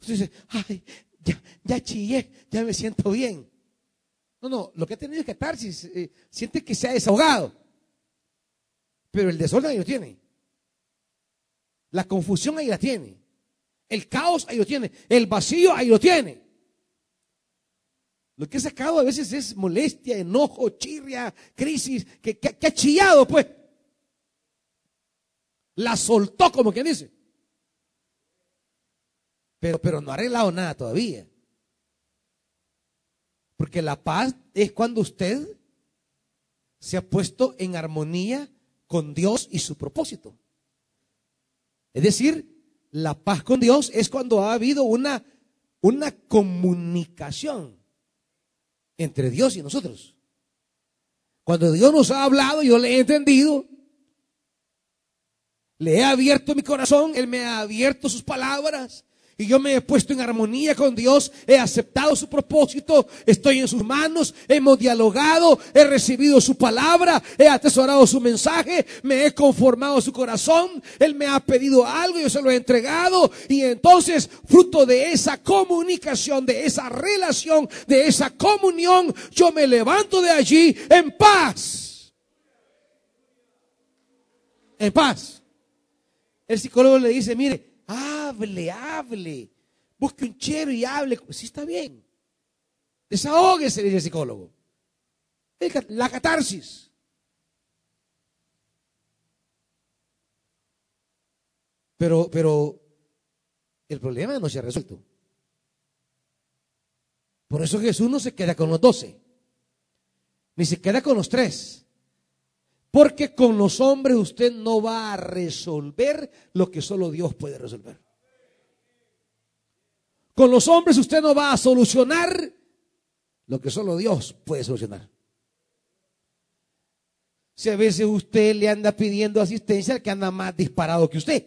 Usted dice, ay, ya, ya chillé, ya me siento bien. No, no, lo que ha tenido es catarsis. Eh, siente que se ha desahogado. Pero el desorden ahí lo tiene. La confusión ahí la tiene. El caos ahí lo tiene. El vacío ahí lo tiene. Lo que ha sacado a veces es molestia, enojo, chirria, crisis, que, ha chillado, pues. La soltó, como quien dice. Pero, pero no ha arreglado nada todavía. Porque la paz es cuando usted se ha puesto en armonía con Dios y su propósito. Es decir, la paz con Dios es cuando ha habido una, una comunicación entre Dios y nosotros. Cuando Dios nos ha hablado, yo le he entendido, le he abierto mi corazón, Él me ha abierto sus palabras, y yo me he puesto en armonía con Dios, he aceptado su propósito, estoy en sus manos, hemos dialogado, he recibido su palabra, he atesorado su mensaje, me he conformado su corazón, Él me ha pedido algo, yo se lo he entregado y entonces fruto de esa comunicación, de esa relación, de esa comunión, yo me levanto de allí en paz. En paz. El psicólogo le dice, mire, hable, hable. Busque un chero y hable. Sí está bien. Desahóguese, dice el psicólogo. La catarsis. Pero, pero el problema no se ha resuelto. Por eso Jesús no se queda con los doce, ni se queda con los tres. Porque con los hombres usted no va a resolver lo que solo Dios puede resolver. Con los hombres usted no va a solucionar lo que solo Dios puede solucionar. Si a veces usted le anda pidiendo asistencia al que anda más disparado que usted.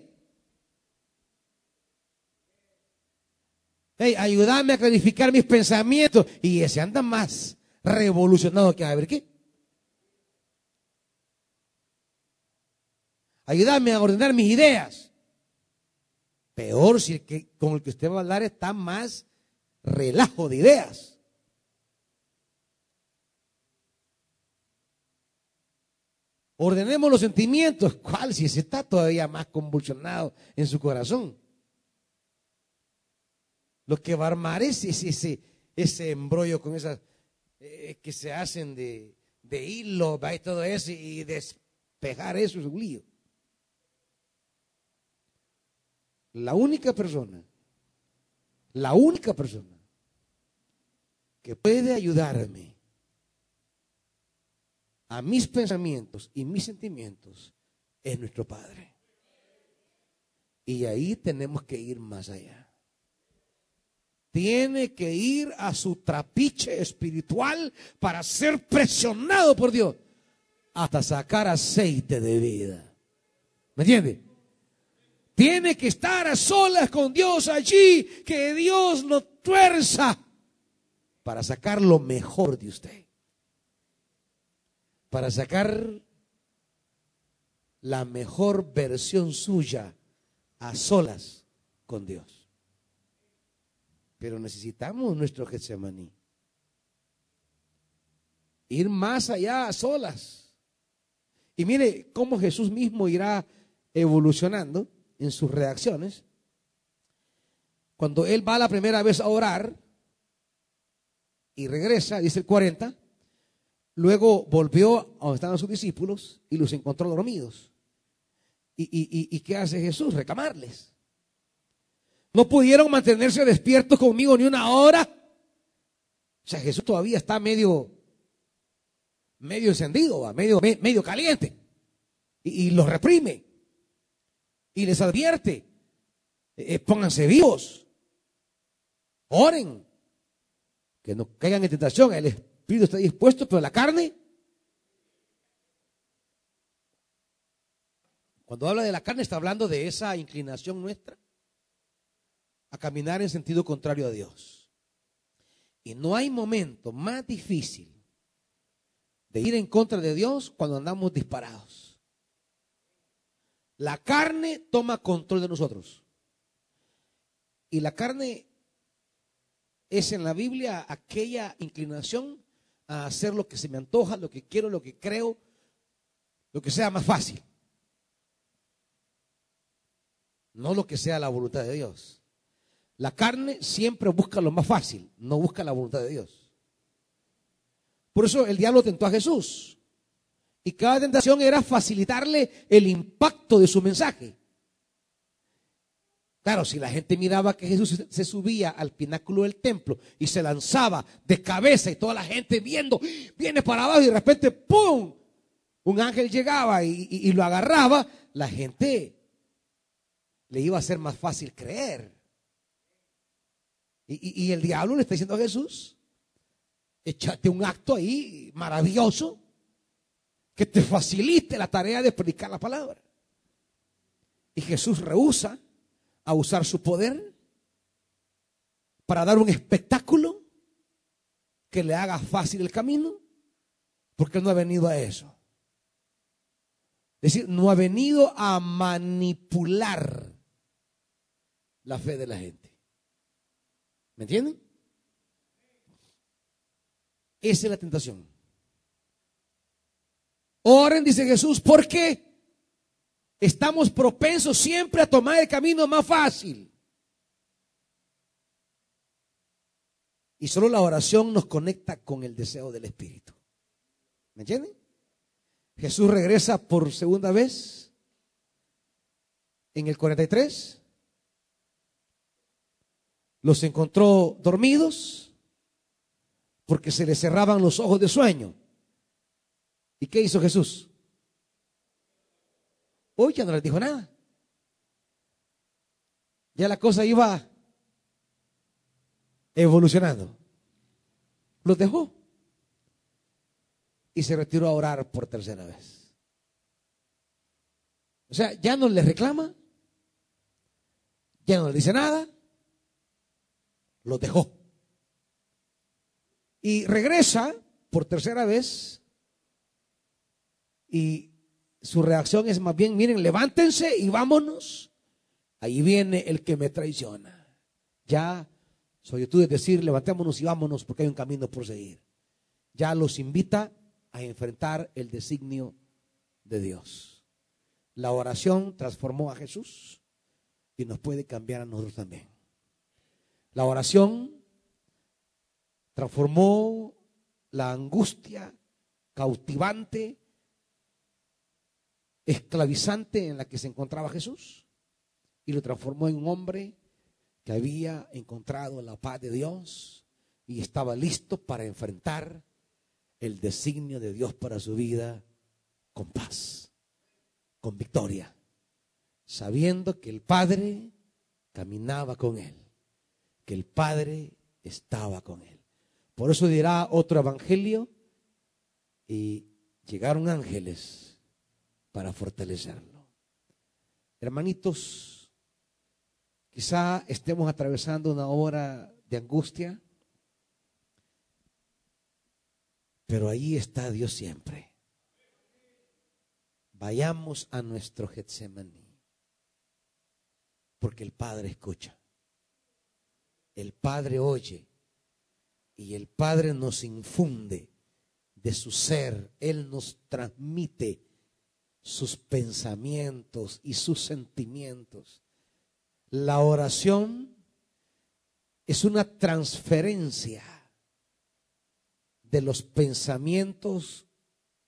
Hey, ayúdame a clarificar mis pensamientos. Y ese anda más revolucionado que a ver qué. Ayúdame a ordenar mis ideas. Peor si el que, con el que usted va a hablar está más relajo de ideas. Ordenemos los sentimientos. ¿Cuál? Si ese está todavía más convulsionado en su corazón. Lo que va a armar es ese, ese, embrollo con esas eh, que se hacen de, de hilo y todo eso y despejar eso es un lío. La única persona, la única persona que puede ayudarme a mis pensamientos y mis sentimientos es nuestro Padre. Y ahí tenemos que ir más allá. Tiene que ir a su trapiche espiritual para ser presionado por Dios hasta sacar aceite de vida. ¿Me entiende? Tiene que estar a solas con Dios allí, que Dios lo tuerza para sacar lo mejor de usted. Para sacar la mejor versión suya a solas con Dios. Pero necesitamos nuestro Getsemaní. Ir más allá a solas. Y mire cómo Jesús mismo irá evolucionando en sus reacciones. Cuando él va la primera vez a orar y regresa, dice el 40, luego volvió a donde estaban sus discípulos y los encontró dormidos. ¿Y, qué hace Jesús? Reclamarles. No pudieron mantenerse despiertos conmigo ni una hora. O sea, Jesús todavía está medio, medio encendido, medio, medio caliente. Y, y los reprime y les advierte, eh, pónganse vivos, oren, que no caigan en tentación, el espíritu está dispuesto, pero la carne, cuando habla de la carne está hablando de esa inclinación nuestra a caminar en sentido contrario a Dios. Y no hay momento más difícil de ir en contra de Dios cuando andamos disparados. La carne toma control de nosotros. Y la carne es en la Biblia aquella inclinación a hacer lo que se me antoja, lo que quiero, lo que creo, lo que sea más fácil. No lo que sea la voluntad de Dios. La carne siempre busca lo más fácil, no busca la voluntad de Dios. Por eso el diablo tentó a Jesús. Y cada tentación era facilitarle el impacto de su mensaje. Claro, si la gente miraba que Jesús se subía al pináculo del templo y se lanzaba de cabeza y toda la gente viendo, viene para abajo y de repente, ¡pum! Un ángel llegaba y, lo agarraba, la gente le iba a ser más fácil creer. Y, el diablo le está diciendo a Jesús, échate un acto ahí maravilloso que te facilite la tarea de predicar la palabra. Y Jesús rehúsa a usar su poder para dar un espectáculo que le haga fácil el camino, porque no ha venido a eso. Es decir, no ha venido a manipular la fe de la gente. ¿Me entienden? Esa es la tentación. Oren, dice Jesús, porque estamos propensos siempre a tomar el camino más fácil. Y solo la oración nos conecta con el deseo del Espíritu. ¿Me entienden? Jesús regresa por segunda vez en el 43. Los encontró dormidos porque se les cerraban los ojos de sueño. ¿Y qué hizo Jesús? Hoy ya no les dijo nada. Ya la cosa iba evolucionando. Los dejó. Y se retiró a orar por tercera vez. O sea, ya no le reclama. Ya no le dice nada. Los dejó. Y regresa por tercera vez y su reacción es más bien, miren, levántense y vámonos. Ahí viene el que me traiciona. Ya soy tú de decir, levantémonos y vámonos porque hay un camino por seguir. Ya los invita a enfrentar el designio de Dios. La oración transformó a Jesús y nos puede cambiar a nosotros también. La oración transformó la angustia cautivante esclavizante en la que se encontraba Jesús y lo transformó en un hombre que había encontrado la paz de Dios y estaba listo para enfrentar el designio de Dios para su vida con paz, con victoria, sabiendo que el Padre caminaba con él, que el Padre estaba con él. Por eso dirá otro evangelio y llegaron ángeles para fortalecerlo. Hermanitos, quizá estemos atravesando una hora de angustia, pero ahí está Dios siempre. Vayamos a nuestro Getsemaní, porque el Padre escucha, el Padre oye y el Padre nos infunde de su ser, Él nos transmite sus pensamientos y sus sentimientos. La oración es una transferencia de los pensamientos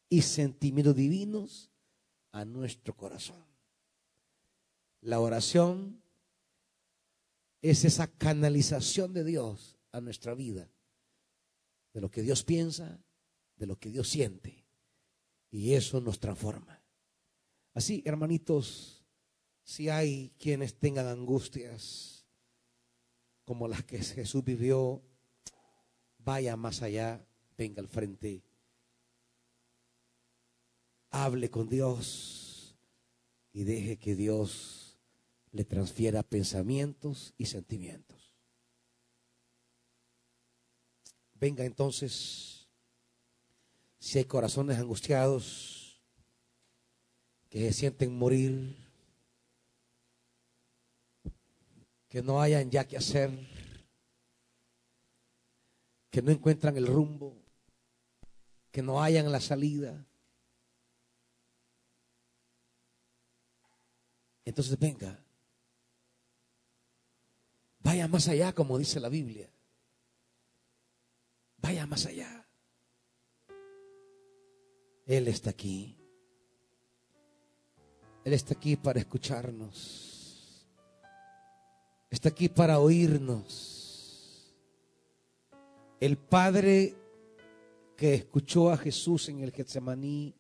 y sentimientos divinos a nuestro corazón. La oración es esa canalización de Dios a nuestra vida, de lo que Dios piensa, de lo que Dios siente, y eso nos transforma. Así, hermanitos, si hay quienes tengan angustias como las que Jesús vivió, vaya más allá, venga al frente, hable con Dios y deje que Dios le transfiera pensamientos y sentimientos. Venga entonces, si hay corazones angustiados, que sienten morir, que no hayan ya que hacer, que no encuentran el rumbo, que no hayan la salida. Entonces venga, vaya más allá como dice la Biblia, vaya más allá. Él está aquí. Él está aquí para escucharnos. Está aquí para oírnos. El Padre que escuchó a Jesús en el Getsemaní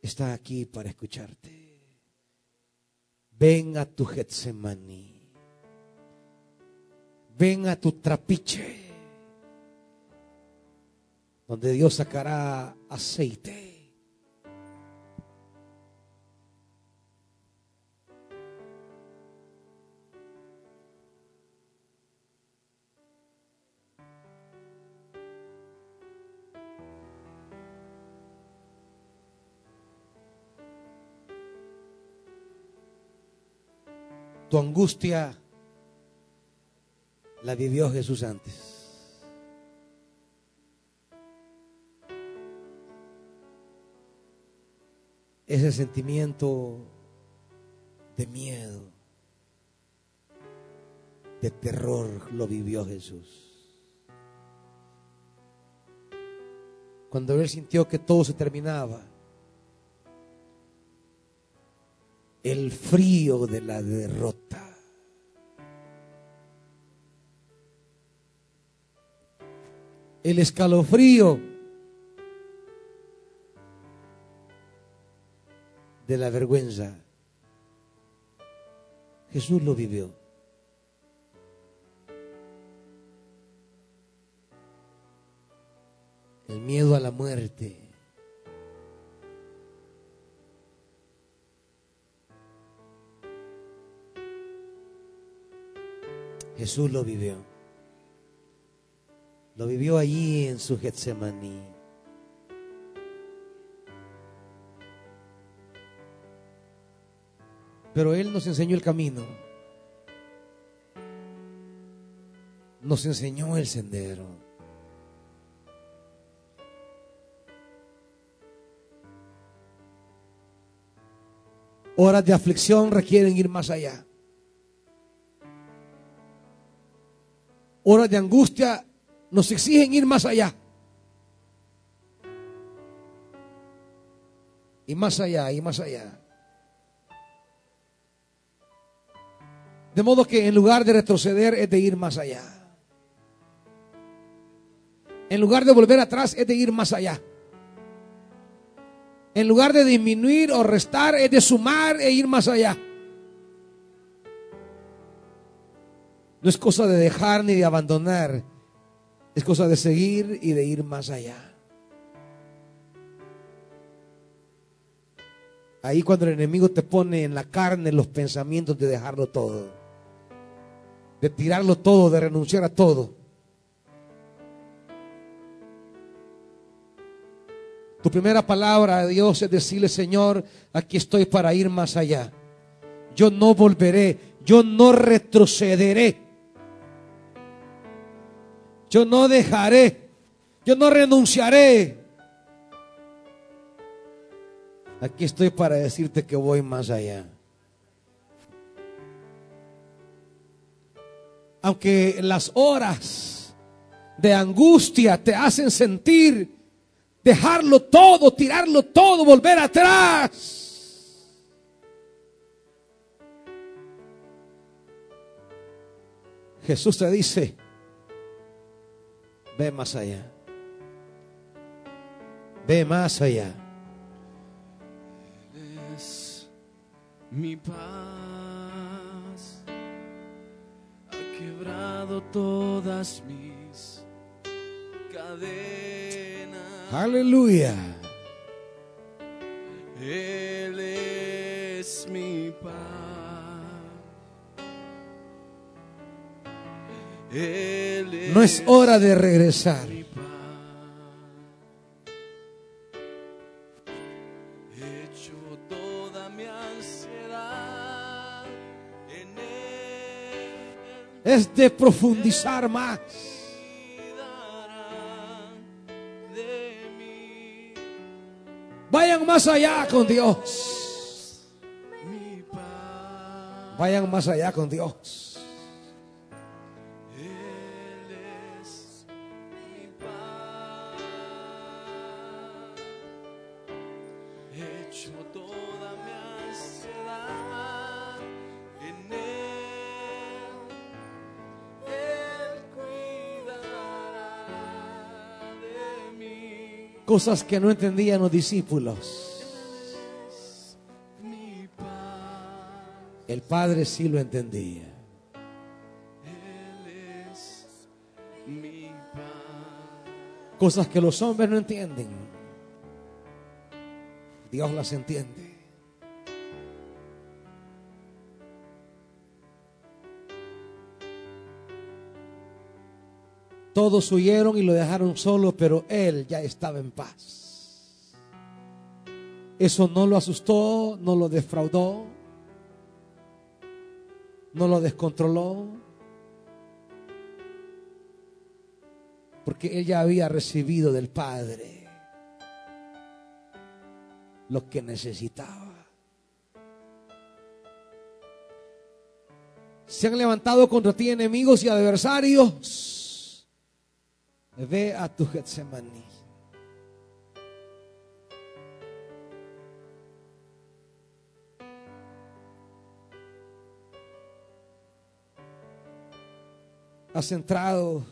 está aquí para escucharte. Ven a tu Getsemaní. Ven a tu trapiche. Donde Dios sacará aceite Angustia la vivió Jesús antes. Ese sentimiento de miedo, de terror, lo vivió Jesús. Cuando él sintió que todo se terminaba, el frío de la derrota. El escalofrío de la vergüenza. Jesús lo vivió. El miedo a la muerte. Jesús lo vivió. Lo vivió allí en su Getsemaní. Pero Él nos enseñó el camino. Nos enseñó el sendero. Horas de aflicción requieren ir más allá. Horas de angustia nos exigen ir más allá. Y más allá, y más allá. De modo que en lugar de retroceder es de ir más allá. En lugar de volver atrás es de ir más allá. En lugar de disminuir o restar es de sumar e ir más allá. No es cosa de dejar ni de abandonar. Es cosa de seguir y de ir más allá. Ahí cuando el enemigo te pone en la carne los pensamientos de dejarlo todo, de tirarlo todo, de renunciar a todo. Tu primera palabra a Dios es decirle, Señor, aquí estoy para ir más allá. Yo no volveré, yo no retrocederé. Yo no dejaré, yo no renunciaré. Aquí estoy para decirte que voy más allá. Aunque las horas de angustia te hacen sentir dejarlo todo, tirarlo todo, volver atrás. Jesús te dice, ve más allá. Ve más allá. Es mi paz. Ha quebrado todas mis cadenas. Aleluya. Él es mi paz. No es hora de regresar. Es de profundizar más. Vayan más allá con Dios. Vayan más allá con Dios. Cosas que no entendían los discípulos. El Padre sí lo entendía. Cosas que los hombres no entienden. Dios las entiende. Todos huyeron y lo dejaron solo, pero él ya estaba en paz. Eso no lo asustó, no lo defraudó, no lo descontroló, porque él ya había recibido del Padre lo que necesitaba. Se han levantado contra ti enemigos y adversarios. Ve a tu Getsemaní. Has entrado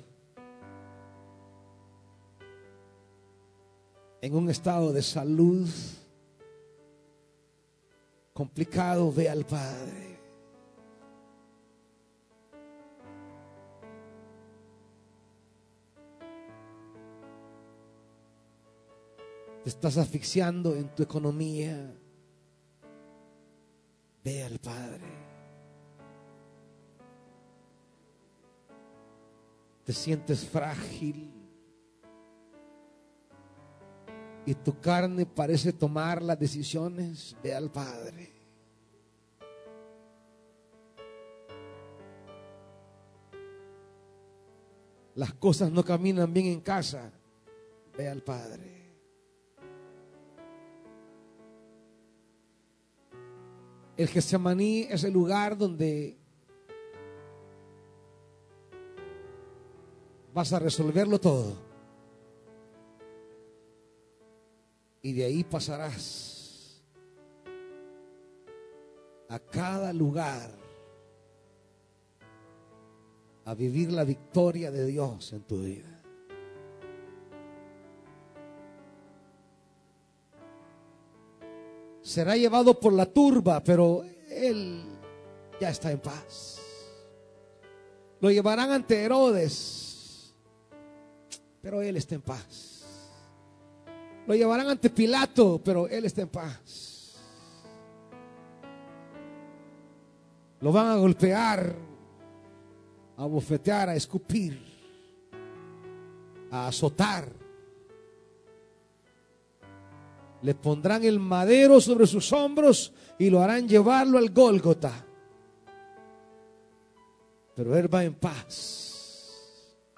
en un estado de salud complicado, ve al Padre. Te estás asfixiando en tu economía. Ve al Padre. Te sientes frágil. y tu carne parece tomar las decisiones, ve al Padre. Las cosas no caminan bien en casa, ve al Padre. El Getsemaní es el lugar donde vas a resolverlo todo. Y de ahí pasarás a cada lugar a vivir la victoria de Dios en tu vida. Será llevado por la turba, pero él ya está en paz. Lo llevarán ante Herodes, pero él está en paz. Lo llevarán ante Pilato, pero él está en paz. Lo van a golpear, a bofetear, a escupir, a azotar. Le pondrán el madero sobre sus hombros y lo harán llevarlo al Gólgota. Pero él va en paz.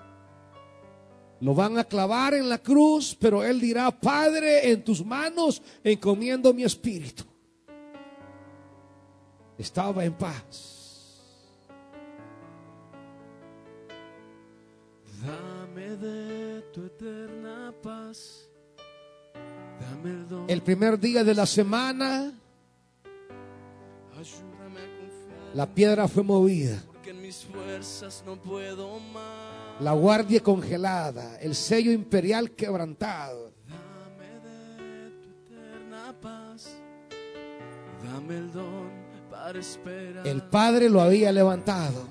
Lo van a clavar en la cruz, pero él dirá, Padre, en tus manos encomiendo mi espíritu. Estaba en paz. Dame de tu eterna paz. El primer día de la semana, la piedra fue movida, la guardia congelada, el sello imperial quebrantado. El Padre lo había levantado,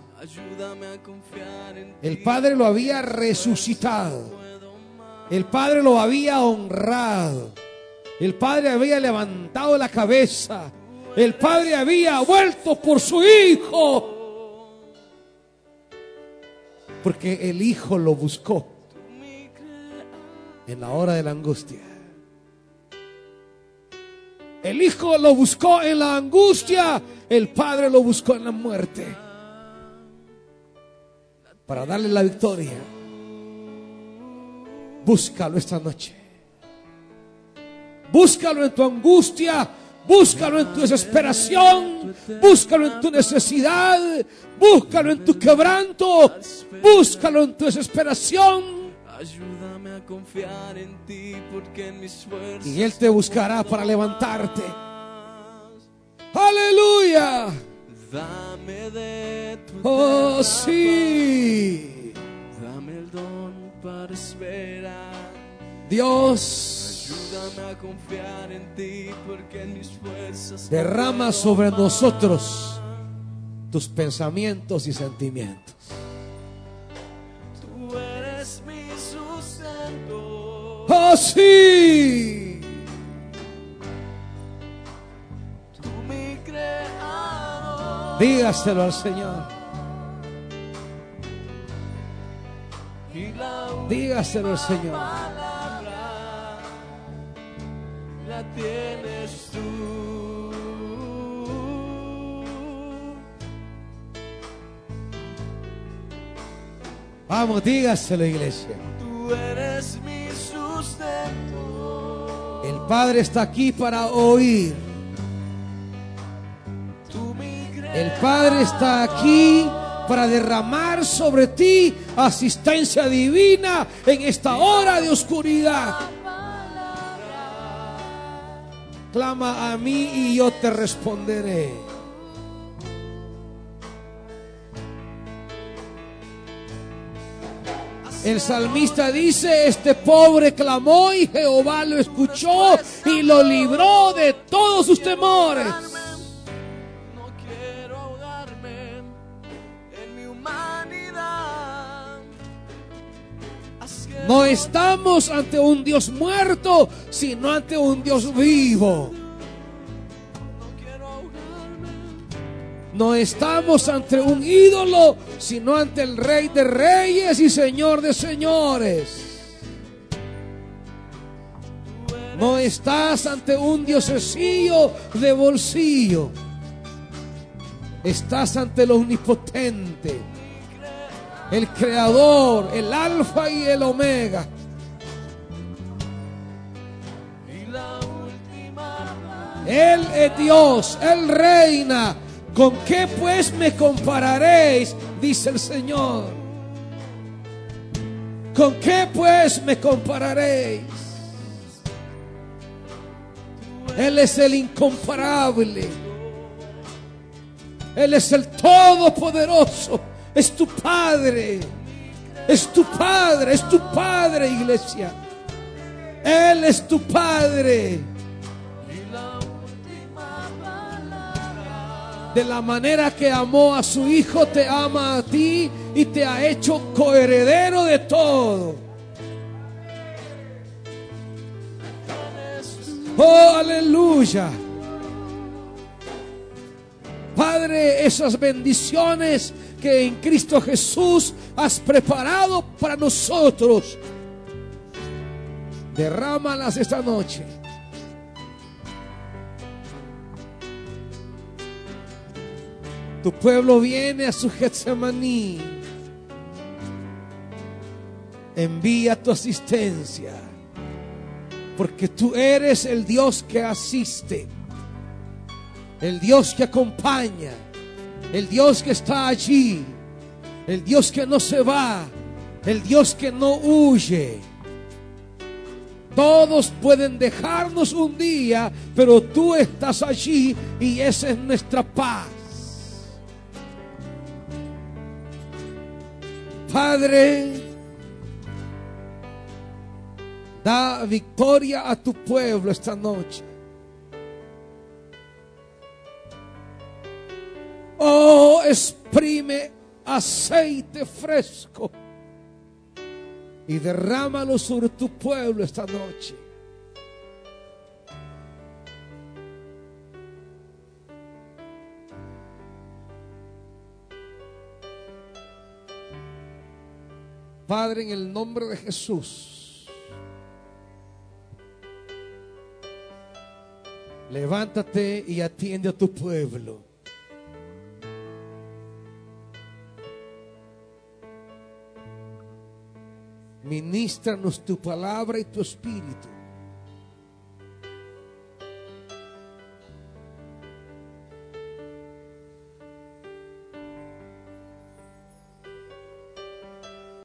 el Padre lo había resucitado. El Padre lo había honrado. El Padre había levantado la cabeza. El Padre había vuelto por su Hijo. Porque el Hijo lo buscó en la hora de la angustia. El Hijo lo buscó en la angustia. El Padre lo buscó en la muerte. Para darle la victoria. Búscalo esta noche. Búscalo en tu angustia. Búscalo en tu desesperación. Búscalo en tu necesidad. Búscalo en tu quebranto. Búscalo en tu desesperación. Ayúdame a confiar en ti porque en mis fuerzas Y Él te buscará para levantarte. Aleluya. Dame de tu Oh, sí. Dame el don para esperar. Dios Ayúdame a confiar en ti porque en mis fuerzas derrama sobre nosotros tus pensamientos y sentimientos. Tú eres mi sustento. Oh, sí. Tú mi creador. Dígaselo al Señor. Dígaselo al Señor. Vamos, dígaselo, iglesia. Tú eres mi sustento. El Padre está aquí para oír. El Padre está aquí para derramar sobre ti asistencia divina en esta hora de oscuridad. Clama a mí y yo te responderé. El salmista dice, este pobre clamó y Jehová lo escuchó y lo libró de todos sus temores. No quiero ahogarme en mi humanidad. Haz que No estamos ante un Dios muerto, sino ante un Dios vivo. No estamos ante un ídolo, sino ante el Rey de Reyes y Señor de Señores. No estás ante un diosecillo de bolsillo. Estás ante el omnipotente, el creador, el alfa y el omega. Él es Dios, Él reina. ¿Con qué pues me compararéis? Dice el Señor. ¿Con qué pues me compararéis? Él es el incomparable. Él es el todopoderoso, Es tu Padre. Es tu Padre, es tu Padre, iglesia. Él es tu Padre. De la manera que amó a su Hijo, te ama a ti y te ha hecho coheredero de todo. Oh, aleluya. Padre, esas bendiciones que en Cristo Jesús has preparado para nosotros, derrámalas esta noche. Tu pueblo viene a su Getsemaní. Envía tu asistencia. Porque tú eres el Dios que asiste. El Dios que acompaña. El Dios que está allí. El Dios que no se va. El Dios que no huye. Todos pueden dejarnos un día, pero tú estás allí y esa es nuestra paz. Padre, da victoria a tu pueblo esta noche. Oh, exprime aceite fresco y derrámalo sobre tu pueblo esta noche. Padre, en el nombre de Jesús, levántate y atiende a tu pueblo. Ministranos tu palabra y tu espíritu.